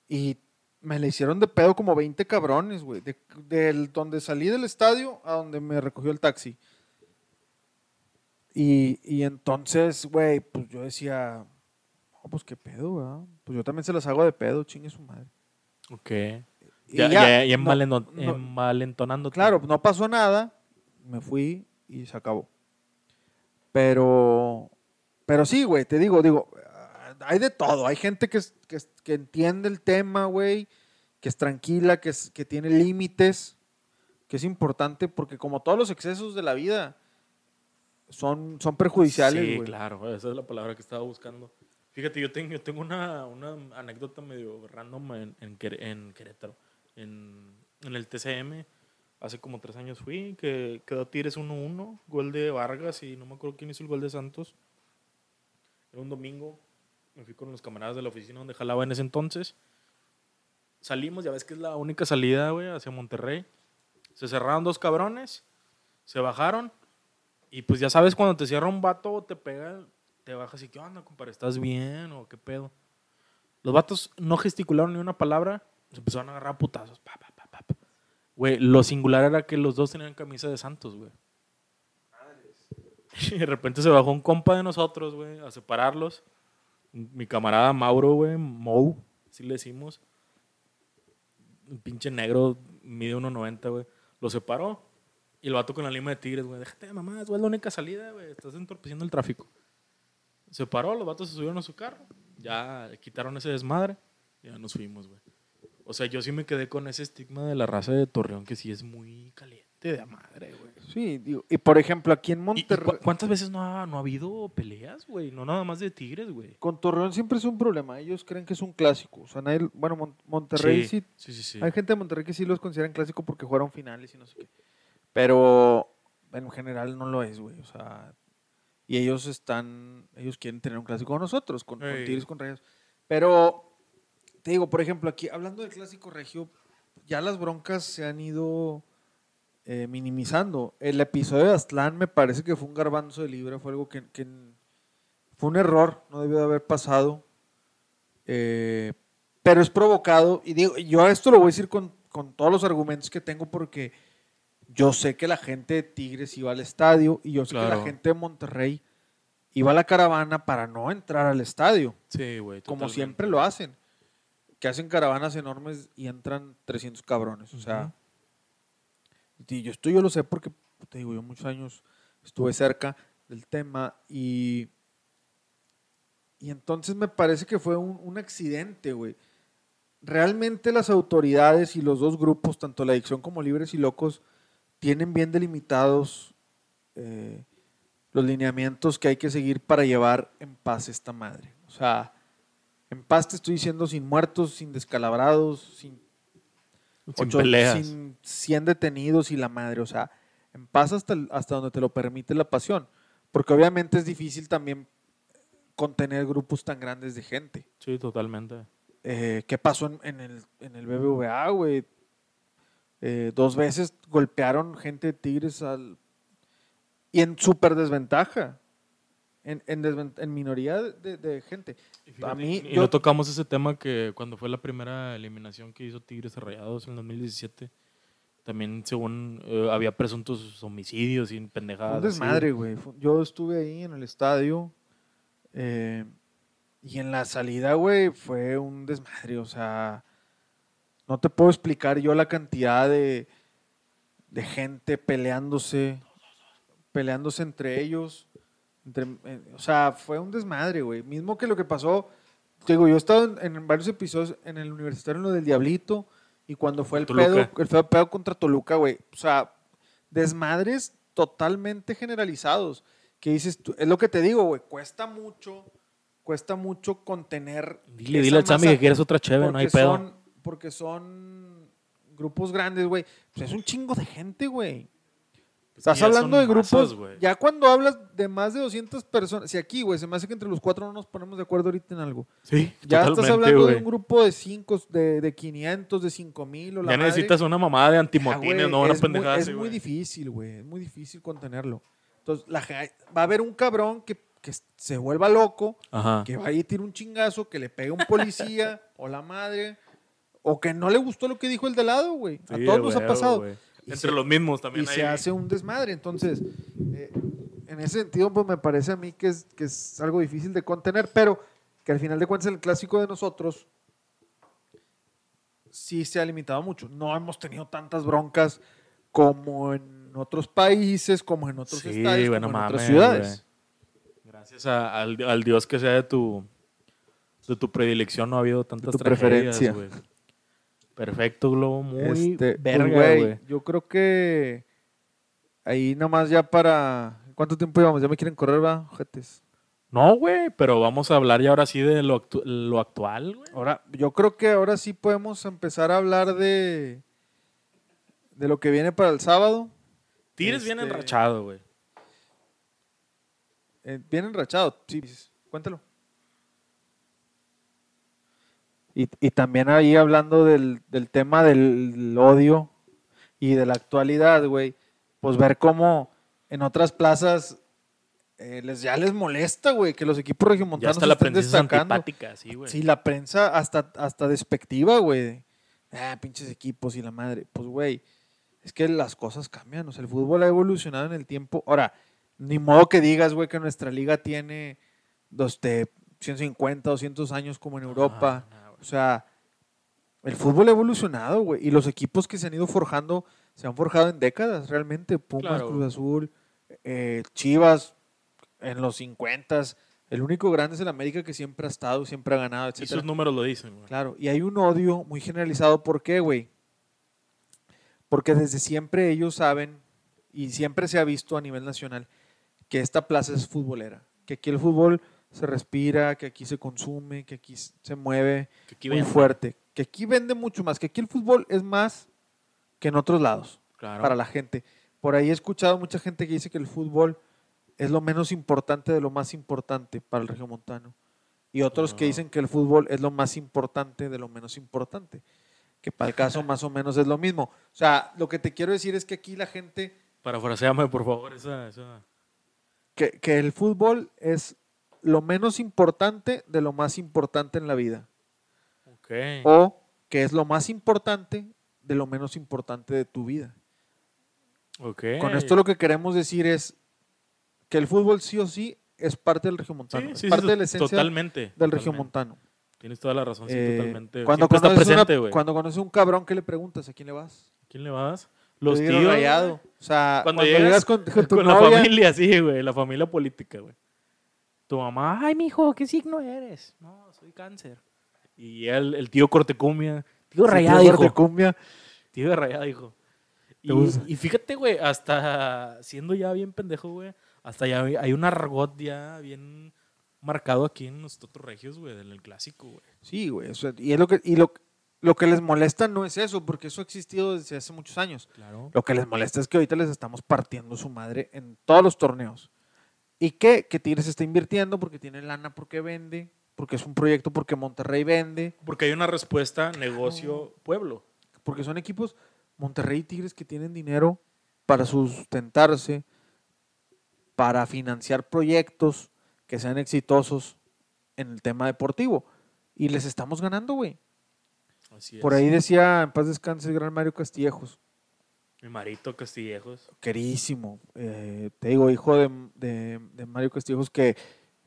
Y me le hicieron de pedo como 20 cabrones, güey. De, del- donde salí del estadio a donde me recogió el taxi. Y, y entonces, güey, pues yo decía, "No, pues qué pedo, ¿verdad? Pues yo también se las hago de pedo, chingue su madre. Ok. Y Ya, ya, ya, ya no- no- envalentonándote. Claro, no pasó nada, me fui y se acabó. Pero, pero sí, güey, te digo, digo, hay de todo. Hay gente que, que, entiende el tema, güey, que es tranquila, que, es, que tiene límites, que es importante porque como todos los excesos de la vida son, son perjudiciales, Sí, güey. claro, esa es la palabra que estaba buscando. Fíjate, yo tengo, yo tengo una, una anécdota medio random en, en, en Querétaro. En, en el TCM, hace como tres años fui, que quedó Tigres 1-1, gol de Vargas y no me acuerdo quién hizo el gol de Santos. Era un domingo, me fui con los camaradas de la oficina donde jalaba en ese entonces. Salimos, ya ves que es la única salida, güey, hacia Monterrey. Se cerraron dos cabrones, se bajaron y pues ya sabes, cuando te cierra un vato, te pega, te bajas y ¿qué onda, compadre? ¿Estás bien o qué pedo? Los vatos no gesticularon ni una palabra, se empezaron a agarrar putazos. Pa, pa. Güey, lo singular era que los dos tenían camisa de Santos, güey. Y de repente se bajó un compa de nosotros, güey, a separarlos. Mi camarada Mauro, güey, Mou, así le decimos. Un pinche negro, mide 1.90, güey. Lo separó. Y el vato con la lima de tigres, güey. Déjate de mamás, güey, es la única salida, güey. Estás entorpeciendo el tráfico. Se paró, los vatos se subieron a su carro. Ya quitaron ese desmadre. Ya nos fuimos, güey. O sea, yo sí me quedé con ese estigma de la raza de Torreón que sí es muy caliente de madre, güey. Sí, digo, y por ejemplo, aquí en ¿Y- y Monterrey, cu- ¿Cuántas veces no ha, no ha habido peleas, güey? No nada más de tigres, güey. con Torreón siempre es un problema. Ellos creen que es un clásico. O sea, nadie- bueno, Mon- Monterrey sí sí, sí. sí. Hay gente de Monterrey que sí los consideran clásico porque jugaron finales y no sé qué. Pero en general no lo es, güey. O sea, y ellos están, ellos quieren tener un clásico con nosotros, con, con. Tigres, con Reyes. Pero, te digo, por ejemplo, aquí, hablando del clásico regio, ya las broncas se han ido eh, minimizando. El episodio de Aztlán me parece que fue un garbanzo de libra, fue algo que, que Fue un error, no debió de haber pasado. Eh, pero es provocado. Y digo, yo a esto lo voy a decir con, con todos los argumentos que tengo porque yo sé que la gente de Tigres iba al estadio y yo sé que la gente de Monterrey iba a la caravana para no entrar al estadio, Sí, güey. como siempre lo hacen. Que hacen caravanas enormes y entran 300 cabrones. O sea, y yo esto yo lo sé porque, te digo, yo muchos años estuve cerca del tema y, y entonces me parece que fue un, un accidente, güey. Realmente las autoridades y los dos grupos, tanto la adicción como libres y locos, tienen bien delimitados eh, los lineamientos que hay que seguir para llevar en paz esta madre. O sea, en paz te estoy diciendo sin muertos, sin descalabrados, sin Sin ocho- peleas. sin 100 detenidos y la madre. O sea, en paz hasta, hasta donde te lo permite la pasión. Porque obviamente es difícil también contener grupos tan grandes de gente. Sí, totalmente. Eh, ¿Qué pasó en, en el, en el BBVA, güey? Eh, dos veces golpearon gente de Tigres al... y en súper desventaja. En, en, en minoría de, de gente. A mí, y yo- no tocamos ese tema que cuando fue la primera eliminación que hizo Tigres Rayados en 2017, también según eh, había presuntos homicidios y Fue pendejadas. un desmadre, güey. Yo estuve ahí en el estadio eh, y en la salida, güey, fue un desmadre. O sea, no te puedo explicar yo la cantidad de, de gente peleándose, peleándose entre ellos. Entre- eh, o sea, fue un desmadre, güey. Mismo que lo que pasó, digo, yo he estado en, en varios episodios en el universitario, en lo del Diablito, y cuando fue el Toluca. pedo, el pedo contra Toluca, güey. O sea, desmadres totalmente generalizados. Que dices, tú- es lo que te digo, güey, cuesta mucho, cuesta mucho contener. Dile, dile al Sammy que quieres otra chévere, no hay pedo. son- porque son grupos grandes, güey. Pues es un chingo de gente, güey. Estás ya hablando de grupos. masas, ya cuando hablas de más de 200 personas. Si aquí, güey, se me hace que entre los cuatro no nos ponemos de acuerdo ahorita en algo. Sí, Ya estás hablando de un grupo de 5, de, de 500, de 5 mil o la Ya madre. necesitas una mamada de antimotines, no una es muy- pendejada Es así, muy difícil, güey. Es muy difícil contenerlo. Entonces, la, va a haber un cabrón que, que se vuelva loco, Ajá. que vaya y tire un chingazo, que le pegue a un policía o la madre, o que no le gustó lo que dijo el de lado, güey. A Sí, todos de nos ha pasado. Y Entre se- los mismos Y también se hay- hace un desmadre. Entonces, eh, en ese sentido, pues me parece a mí que es, que es algo difícil de contener, pero que al final de cuentas el clásico de nosotros sí se ha limitado mucho. No hemos tenido tantas broncas como en otros países, como en otros Sí, estadios, güey, no como en otras ciudades. Gracias a- al, al Dios que sea de tu, de tu predilección, no ha habido tantas tu tragedias, preferencia. Perfecto, Globo. Muy Este, verga, güey, yo creo que ahí nomás ya para... ¿Cuánto tiempo llevamos? ¿Ya me quieren correr, va? Ojetes. No, güey, pero vamos a hablar ya ahora sí de lo, actu- lo actual, güey. Ahora, yo creo que ahora sí podemos empezar a hablar de, de lo que viene para el sábado. Viene Este- enrachado, güey. Eh, bien enrachado, sí, cuéntalo. Y, y también ahí hablando del, del tema del odio y de la actualidad, güey, pues ver cómo en otras plazas eh, les, ya les molesta, güey, que los equipos Ya regiomontanos hasta la estén prensa es destacando. sí, güey. Sí, la prensa hasta, hasta despectiva, güey. Ah, pinches equipos y la madre. Pues, güey, es que las cosas cambian. O sea, el fútbol ha evolucionado en el tiempo. Ahora, ni modo que digas, güey, que nuestra liga tiene dos, de 150, 200 años como en Europa. Güey. O sea, el fútbol ha evolucionado, güey. Y los equipos que se han ido forjando, se han forjado en décadas, realmente. Pumas, Claro. Cruz Azul, eh, Chivas, en los 50. El único grande es el América que siempre ha estado, siempre ha ganado, Y etc. sus números lo dicen, güey. Claro, y hay un odio muy generalizado. ¿Por qué, güey? Porque desde siempre ellos saben, y siempre se ha visto a nivel nacional, que esta plaza es futbolera. Que aquí el fútbol se respira, que aquí se consume, que aquí se mueve Que aquí muy vende. fuerte. Que aquí vende mucho más, que aquí el fútbol es más que en otros lados Claro. para la gente. Por ahí he escuchado mucha gente que dice que el fútbol es lo menos importante de lo más importante para el regiomontano. Y otros que dicen que el fútbol es lo más importante de lo menos importante. Que para el caso más o menos es lo mismo. O sea, lo que te quiero decir es que aquí la gente, Parafraseame, por favor, esa, esa. que, que el fútbol es lo menos importante de lo más importante en la vida. Ok. O qué es lo más importante de lo menos importante de tu vida. ok. Con esto lo que queremos decir es que el fútbol sí o sí es parte del Sí, regiomontano. sí, es sí, parte to- de la esencia totalmente. del totalmente. regiomontano. Tienes toda la razón, sí, Eh, totalmente. cuando, conoces una- presente, güey. cuando conoces a un cabrón, ¿qué le preguntas? ¿A quién le vas? ¿Quién le vas? Los tíos. Rayado. O sea, Cuando, cuando, llegas, con, con tu con la novia, familia, sí, güey. La familia política, güey. Tu mamá, ay, mijo, ¿qué signo eres? No, soy cáncer. Y el, el tío Cortecumbia. Tío Rayado, tienes hijo. cumbia, Tío de Rayado, hijo. Y, fíjate, güey, hasta siendo ya bien pendejo, güey, hasta ya hay- hay un argot ya bien marcado aquí en los Totos Regios, güey, del clásico, güey. Sí, güey. o sea, y es lo que, y lo, lo que les molesta no es eso, porque eso ha existido desde hace muchos años. Claro. Lo que les molesta es que ahorita les estamos partiendo su madre en todos los torneos. ¿Y qué? Que Tigres está invirtiendo porque tiene lana, porque vende, porque es un proyecto, porque Monterrey vende, Porque hay una respuesta negocio-pueblo. porque son equipos Monterrey y Tigres que tienen dinero para sustentarse, para financiar proyectos que sean exitosos en el tema deportivo. Y les estamos ganando, güey. Así es. Por ahí decía, en paz descanse, el gran Mario Castillejos. Mi marito Castillejos. querísimo. eh, te digo, hijo de, de- de Mario Castillejos, que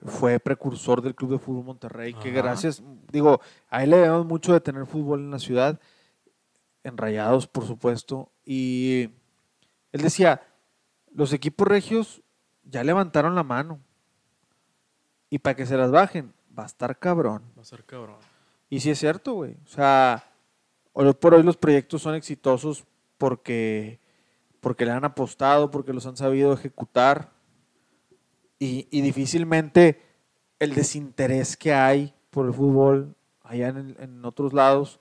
fue precursor del Club de Fútbol Monterrey, que gracias, digo, a él le debemos mucho de tener fútbol en la ciudad, en Rayados, por supuesto, y él decía, los equipos regios ya levantaron la mano, y para que se las bajen, va a estar cabrón. Va a ser cabrón. Y sí es cierto, güey. O sea, hoy por hoy los proyectos son exitosos porque, porque le han apostado, porque los han sabido ejecutar. Y, y difícilmente el desinterés que hay por el fútbol allá en, el- en otros lados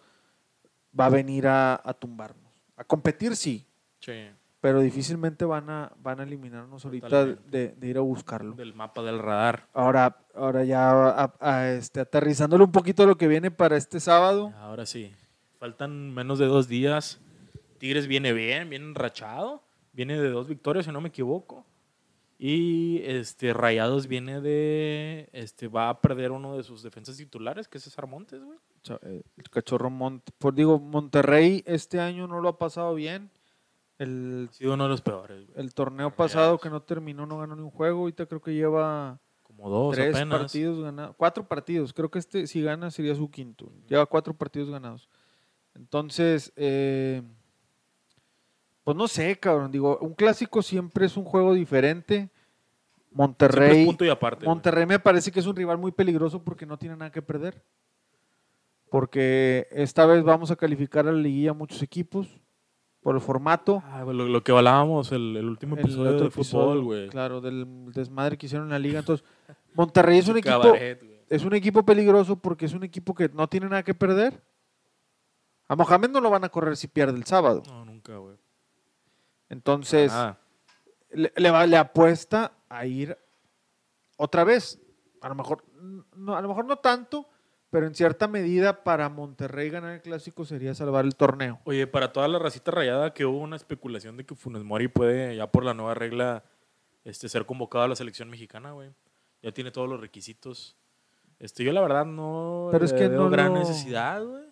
va a venir a, a tumbarnos. A competir sí, Sí. pero difícilmente van a, van a eliminarnos ahorita de, de ir a buscarlo. Del mapa del radar. Ahora, ahora ya a- a- este, aterrizándole un poquito a lo que viene para este sábado. Ahora sí. Faltan menos de dos días. Tigres viene bien, bien enrachado. Viene de dos victorias, si no me equivoco. Y este Rayados viene de. Este va a perder uno de sus defensas titulares, que es César Montes, güey. El cachorro Mont por digo, Monterrey este año no lo ha pasado bien. El, Ha sido uno de los peores, güey. el torneo pasado que no terminó, no ganó ni un juego. Ahorita creo que lleva Como dos tres apenas. partidos ganados. Cuatro partidos. Creo que este, si gana, sería su quinto. Lleva cuatro partidos ganados. Entonces, eh, pues no sé, cabrón. Digo, un clásico siempre es un juego diferente. Monterrey. punto y aparte. güey. Monterrey me parece que es un rival muy peligroso porque no tiene nada que perder. Porque esta vez vamos a calificar a la liguilla muchos equipos por el formato. Ah, lo, lo que hablábamos el, el último episodio otro de fútbol, güey. Claro, del desmadre que hicieron en la liga. Entonces, Monterrey es un equipo, cabaret, es un equipo peligroso porque es un equipo que no tiene nada que perder. A Mohamed no lo van a correr si pierde el sábado. No, nunca, güey. Entonces, Ah, le, le va- le apuesta a ir otra vez. A lo mejor no, a lo mejor no tanto, pero en cierta medida para Monterrey ganar el clásico sería salvar el torneo. Oye, para toda la racita rayada que hubo una especulación de que Funes Mori puede, ya por la nueva regla, este, ser convocado a la selección mexicana, güey. Ya tiene todos los requisitos. Este, yo la verdad no Pero es que veo no gran lo- necesidad, güey.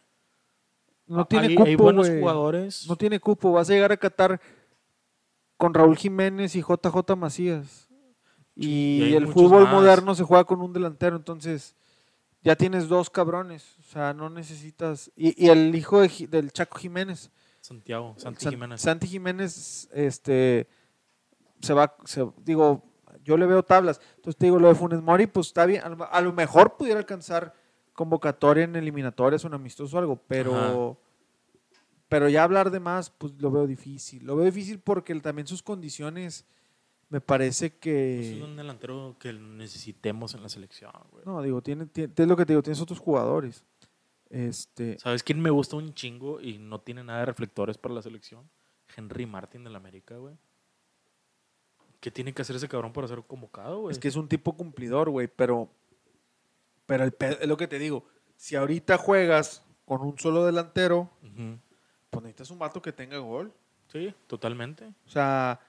No tiene hay, cupo, hay buenos jugadores. No tiene cupo. Vas a llegar a Qatar con Raúl Jiménez y JJ Macías. Y el fútbol más. moderno se juega con un delantero, entonces ya tienes dos cabrones. O sea, no necesitas. Y, y el hijo de del Chaco Jiménez. Santiago, Santi San- Jiménez. Santi Jiménez, este, se va, se- digo, yo le veo tablas. Entonces te digo, lo de Funes Mori, pues está bien. A lo, a lo mejor pudiera alcanzar convocatoria en eliminatorias, un amistoso o algo, pero, pero ya hablar de más, pues lo veo difícil. Lo veo difícil porque también sus condiciones me parece Pues que... es un delantero que necesitemos en la selección, güey. No, digo, tiene, tiene- es lo que te digo, tienes otros jugadores. Este, ¿Sabes quién me gusta un chingo y no tiene nada de reflectores para la selección? Henry Martin del América, güey. ¿Qué tiene que hacer ese cabrón para ser convocado, güey? Es que es un tipo cumplidor, güey, pero, pero el pe- es lo que te digo. Si ahorita juegas con un solo delantero, Ujú. Pues necesitas un vato que tenga gol. Sí, totalmente. O sea,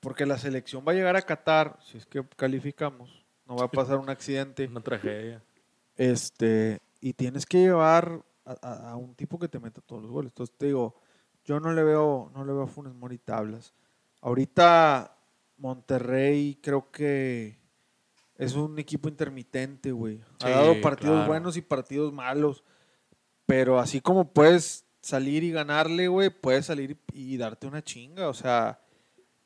porque la selección va a llegar a Qatar, si es que calificamos, no va a pasar un accidente. Una tragedia. Este, y tienes que llevar a, a- a un tipo que te meta todos los goles. Entonces te digo, yo no le veo, no le veo a Funes Mori tablas. Ahorita Monterrey creo que es un equipo intermitente, güey. Ha Sí, dado partidos claro. buenos y partidos malos. Pero así como puedes salir y ganarle, güey, puedes salir y darte una chinga. O sea,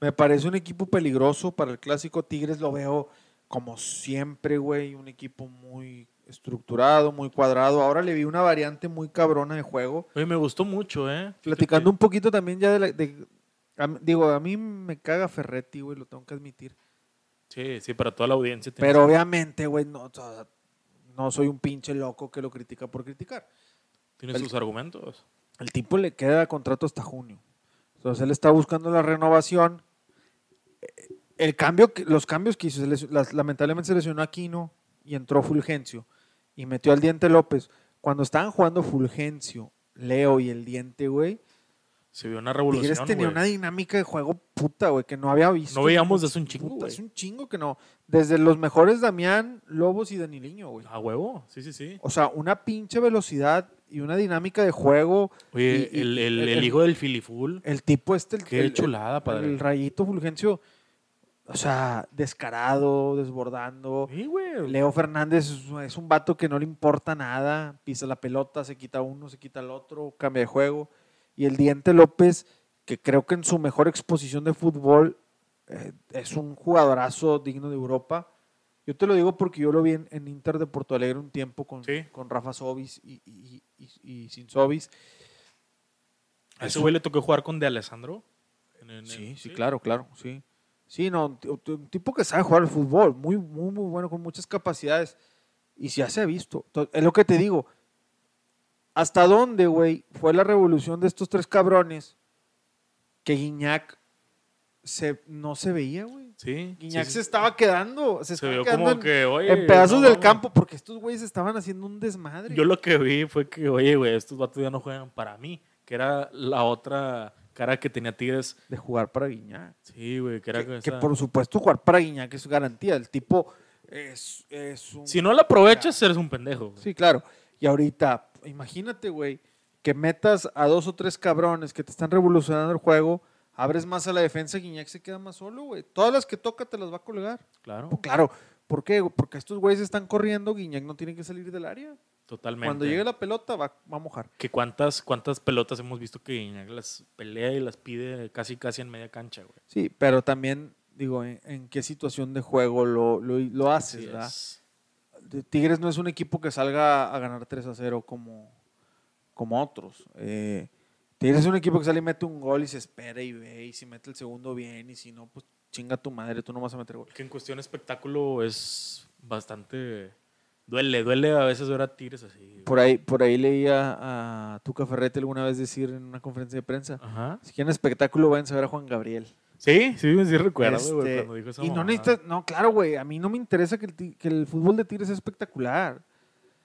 me parece un equipo peligroso para el clásico Tigres. Lo veo como siempre, güey, un equipo muy estructurado, muy cuadrado. Ahora le vi una variante muy cabrona de juego. Oye, me gustó mucho, ¿eh? Platicando que- un poquito también ya de la... de- a digo, a mí me caga Ferretti, güey, lo tengo que admitir. Sí, sí, para toda la audiencia. Pero obviamente, güey, no, no soy un pinche loco que lo critica por criticar. Tiene sus argumentos. El tipo le queda contrato hasta junio. Entonces él está buscando la renovación. Eh, El cambio, los cambios que hizo, lamentablemente se lesionó Aquino y entró Fulgencio y metió al Diente López. Cuando estaban jugando Fulgencio, Leo y el Diente, güey, Se vio una Tigres revolución, tenía güey. una dinámica de juego puta, güey, que no había visto. No veíamos desde un chingo. Es un chingo que no. Desde los mejores Damián, Lobos y Daniliño, güey. A huevo, sí, sí, sí. O sea, una pinche velocidad y una dinámica de juego. Oye, y- el, el- el- el el- hijo del Filiful. El tipo este, el, Qué el- chulada, padre. El rayito Fulgencio, o sea, descarado, desbordando. Sí, güey. Leo Fernández es, es un vato que no le importa nada, pisa la pelota, se quita uno, se quita el otro, cambia de juego. Y el Diente López, que creo que en su mejor exposición de fútbol eh, es un jugadorazo digno de Europa. Yo te lo digo porque yo lo vi en, en Inter de Porto Alegre un tiempo con, Sí. con Rafa Sobis y, y, y- y sin Sobis. A Es ese güey le tocó jugar con De Alessandro. En- en- Sí, sí, claro, claro, sí. Sí, no, un ti- un tipo que sabe jugar al fútbol, muy, muy, muy bueno, con muchas capacidades. Y ya se ha visto. To- Es lo que te digo. ¿Hasta dónde, güey, fue la revolución de estos tres cabrones que Guiñac se, no se veía, güey? Sí. Guiñac sí, se estaba quedando, se, Se vio quedando como en, que, oye. en pedazos no, del campo porque estos güeyes estaban haciendo un desmadre. Yo lo que vi fue que, oye, güey, estos vatos ya no juegan para mí. Que era la otra cara que tenía Tigres. de jugar para Guiñac. Sí, güey, que era Que, que por supuesto jugar para Guiñac es garantía. El tipo es, es un... Si no la aprovechas, eres un pendejo. güey. Sí, claro. Y ahorita, imagínate, güey, que metas a dos o tres cabrones que te están revolucionando el juego, abres más a la defensa, Guiñac se queda más solo, güey. Todas las que toca te las va a colgar. Claro, Pues claro, ¿por qué? Porque estos güeyes están corriendo, Guiñac no tiene que salir del área. totalmente. Cuando llegue la pelota va, va a mojar. Que cuántas, cuántas pelotas hemos visto que Guiñac las pelea y las pide casi casi en media cancha, güey. Sí, pero también, digo, ¿en, en qué situación de juego lo, lo, lo haces, verdad? Tigres no es un equipo que salga a ganar 3 a 0 como, como otros. Eh, Tigres es un equipo que sale y mete un gol y se espera y ve, y si mete el segundo bien, y si no, pues chinga tu madre, tú no vas a meter gol. Que en cuestión de espectáculo es bastante... Duele, duele a veces ver a Tigres así. Por ahí, por ahí leía a Tuca Ferretti alguna vez decir en una conferencia de prensa, Ajá. si quieren espectáculo, vayan a ver a Juan Gabriel. Sí, sí, sí recuerdo, güey, Este, cuando dijo esa y no necesitas, no, claro, güey, a mí no me interesa que el, que el fútbol de Tigres sea espectacular.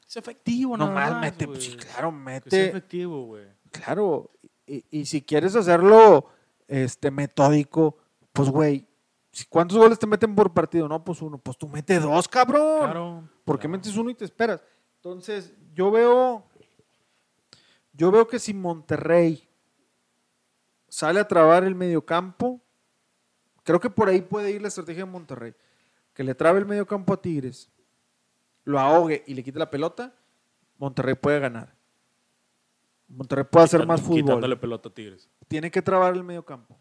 Es efectivo, No más, mete, güey. sí, claro, Que sea mete, efectivo, güey. Claro, y, y si quieres hacerlo este, metódico, pues güey, si- ¿cuántos goles te meten por partido? No, pues uno, pues tú mete dos, cabrón. Claro. ¿Por qué metes uno y te esperas? Entonces, yo veo, yo veo que si Monterrey sale a trabar el mediocampo, creo que por ahí puede ir la estrategia de Monterrey. Que le trabe el mediocampo a Tigres, lo ahogue y le quite la pelota, Monterrey puede ganar. Monterrey puede hacer más Quitando- Quitándole fútbol. pelota a Tigres. Tiene que trabar el mediocampo.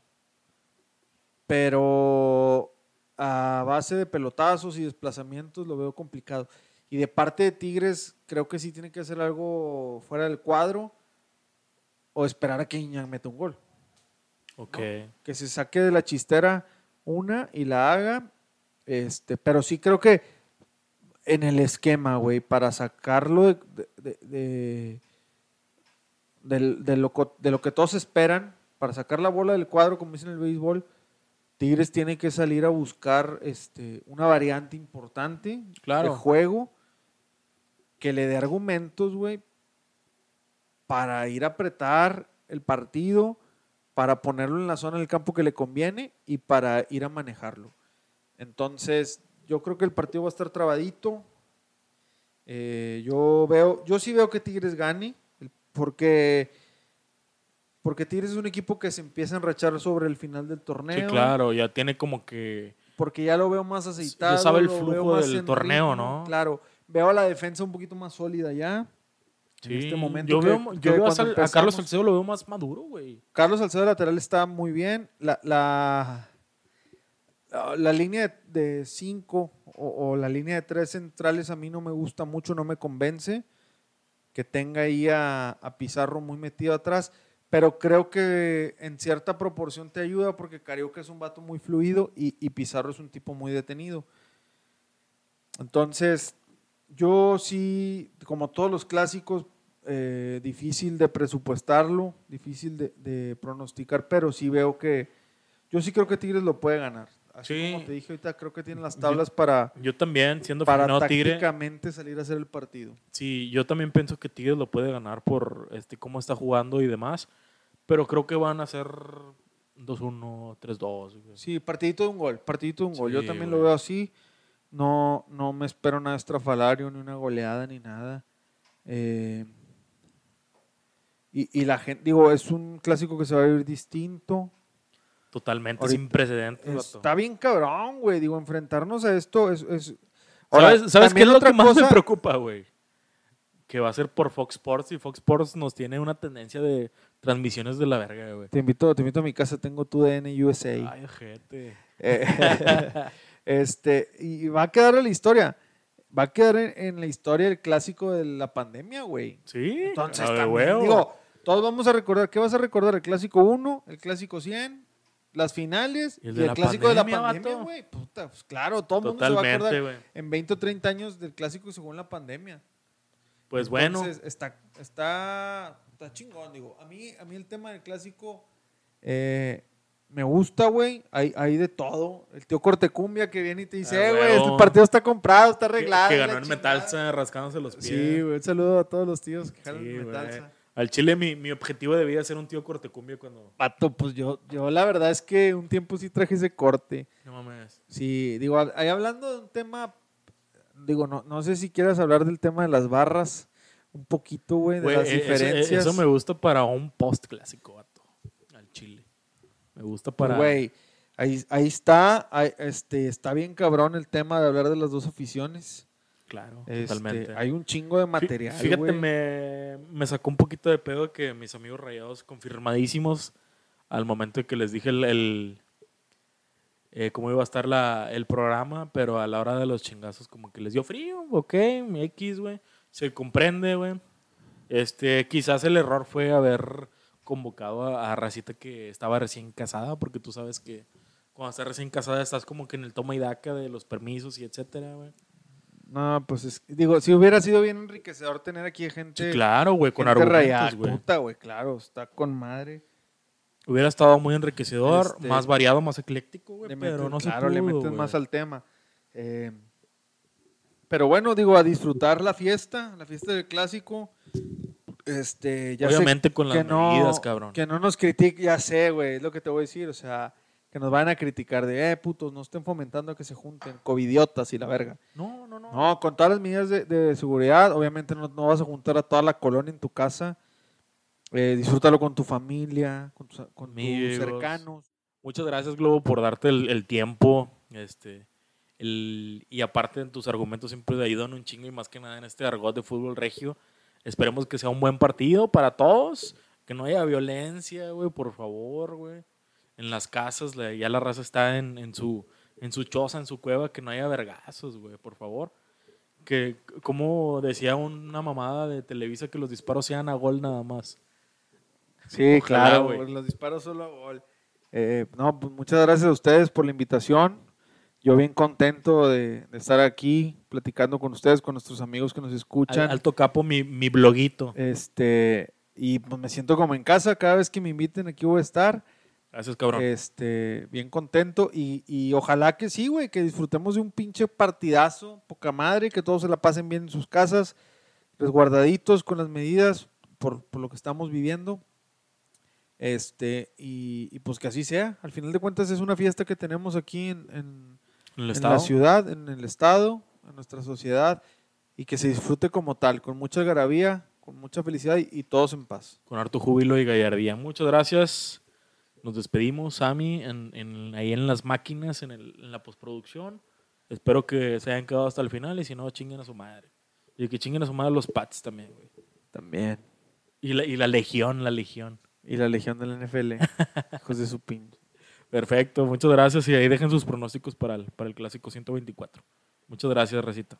Pero a base de pelotazos y desplazamientos lo veo complicado. Y de parte de Tigres, creo que sí tiene que hacer algo fuera del cuadro o esperar a que Iñak meta un gol. Ok. Que se saque de la chistera una y la haga. Este, pero sí creo que en el esquema, güey, para sacarlo de, de- de- del- de lo, de lo que todos esperan, para sacar la bola del cuadro, como dicen en el béisbol, Tigres tiene que salir a buscar este, una variante importante Claro. de juego que le dé argumentos, güey, para ir a apretar el partido, para ponerlo en la zona del campo que le conviene y para ir a manejarlo. Entonces, yo creo que el partido va a estar trabadito. Eh, yo veo, yo sí veo que Tigres gane, porque, porque Tigres es un equipo que se empieza a enrachar sobre el final del torneo. Sí, claro, ya tiene como que... Porque ya lo veo más aceitado. Ya sabe el flujo del en torneo, ritmo, ¿no? Claro, veo a la defensa un poquito más sólida ya. Sí, en este momento yo que- veo, que yo veo a, Carlos Salcedo lo veo más maduro, güey. Carlos Salcedo lateral está muy bien. La, la, la- la línea de 5 o, o la línea de tres centrales a mí no me gusta mucho, no me convence. Que tenga ahí a, a Pizarro muy metido atrás. Pero creo que en cierta proporción te ayuda porque Carioca es un vato muy fluido y, y Pizarro es un tipo muy detenido. Entonces, yo sí, como todos los clásicos, eh, difícil de presupuestarlo, difícil de, de pronosticar, pero sí veo que, yo sí creo que Tigres lo puede ganar. Así Sí. como te dije ahorita, creo que tiene las tablas para, Yo también, siendo para tácticamente salir a hacer el partido. sí, yo también pienso que Tigres lo puede ganar por este cómo está jugando y demás, pero creo que van a ser 2-1, 3-2. güey. Sí, partidito de un gol, partidito de un gol. Yo también güey. lo veo así. No, no me espero nada estrafalario, ni una goleada, ni nada. Eh, y, y la gente, digo, es un clásico que se va a vivir distinto. Totalmente Ahorita sin precedentes. vato. Está bien cabrón, güey. Digo, enfrentarnos a esto es... es- ¿Sabes, ¿sabes qué es lo otra que más me cosa- preocupa, güey? Que va a ser por Fox Sports y Fox Sports nos tiene una tendencia de transmisiones de la verga, güey. Te invito, te invito a mi casa, tengo tu DN USA. Ay, gente. Eh, este, y va a quedar en la historia. Va a quedar en, en la historia el clásico de la pandemia, güey. Sí, Entonces, a también, digo, todos vamos a recordar. ¿Qué vas a recordar? ¿El clásico 1? ¿El clásico 100? ¿Las finales? Y ¿Y el el, de la clásico de la pandemia, pandemia, güey? Puta, pues claro, todo el mundo se va a acordar en 20 o 30 años del clásico según la pandemia. Pues bueno, está, está, está chingón, digo. A mí, a mí el tema del clásico eh, me gusta, güey. Hay, hay de todo. El tío Cortecumbia que viene y te dice, Ah, eh, güey, huevo. este partido está comprado, está que, arreglado. que y la ganó en chingada". Metalsa rascándose los pies. Sí, güey. Un saludo a todos los tíos que jalan Sí, en güey. Al Chile mi, mi objetivo debía ser un tío cortecumbia cuando... Pato, pues yo, yo la verdad es que un tiempo sí traje ese corte. No mames. Sí, digo, ahí hablando de un tema, digo, no, no sé si quieras hablar del tema de las barras, un poquito, güey, de las eh, eso- diferencias. Eso, me gusta para un post clásico, vato. Al Chile. Me gusta para... Güey, ahí, ahí está, ahí, este, está bien cabrón el tema de hablar de las dos aficiones. Claro, Este, totalmente. hay un chingo de material, Fíjate, me, me sacó un poquito de pedo que mis amigos rayados confirmadísimos al momento de que les dije el, el, eh, cómo iba a estar la, el programa, pero a la hora de los chingazos como que les dio frío, ok, mi X, güey, se comprende, güey. Este, quizás el error fue haber convocado a, a Racita que estaba recién casada, porque tú sabes que cuando estás recién casada estás como que en el toma y daca de los permisos y etcétera, güey. No, pues es, digo, si hubiera sido bien enriquecedor tener aquí gente, Sí, claro, güey, con gente argumentos, güey. puta, güey, claro, está con madre. Hubiera estado muy enriquecedor, Este, más variado, más ecléctico, güey, pero no se claro, le metes más al tema. Eh, pero bueno, digo, a disfrutar la fiesta, la fiesta del clásico. Este, ya sé Obviamente con las no- medidas, cabrón. Que no nos critiquen, ya sé, güey, es lo que te voy a decir. O sea, que nos van a criticar de, eh, putos, no estén fomentando a que se junten, covidiotas y la verga. No, no, no. No, con todas las medidas de, de seguridad, obviamente no, no vas a juntar a toda la colonia en tu casa. Eh, disfrútalo con tu familia, con tus, con tus cercanos. Muchas gracias, Globo, por darte el, el tiempo. Este, el, y aparte en tus argumentos siempre te ayudan un chingo y más que nada en este argot de fútbol regio. Esperemos que sea un buen partido para todos. Que no haya violencia, güey, por favor, güey. En las casas, la- ya la raza está en, en su, en su choza, en su cueva, que no haya vergazos, güey, por favor. Que, como decía una mamada de Televisa, que los disparos sean a gol nada más. Sí, Ojalá, claro, güey. los disparos solo a gol. Eh, no, pues muchas gracias a ustedes por la invitación. Yo bien contento de, de estar aquí platicando con ustedes, con nuestros amigos que nos escuchan. alto capo, mi, mi bloguito. Este, y pues me siento como en casa cada vez que me inviten aquí voy a estar. Gracias, cabrón. Este, bien contento y, y ojalá que sí, güey, que disfrutemos de un pinche partidazo, poca madre, que todos se la pasen bien en sus casas, resguardaditos con las medidas por, por lo que estamos viviendo. Este, y, y pues que así sea. Al final de cuentas es una fiesta que tenemos aquí en, en- la ciudad, en el estado, en nuestra sociedad y que se disfrute como tal, con mucha algarabía, con mucha felicidad y, y todos en paz. Con harto júbilo y gallardía. Muchas gracias. Nos despedimos, Sammy, en, en- ahí en las máquinas, en, el- en la postproducción. Espero que se hayan quedado hasta el final y si no, chinguen a su madre. Y que chinguen a su madre los Pats también, güey. También. Y la, y la legión, la legión. Y la legión del NFL. Hijos de su pin. Perfecto, muchas gracias y ahí dejen sus pronósticos para el, para el clásico 124. Muchas gracias, Recita.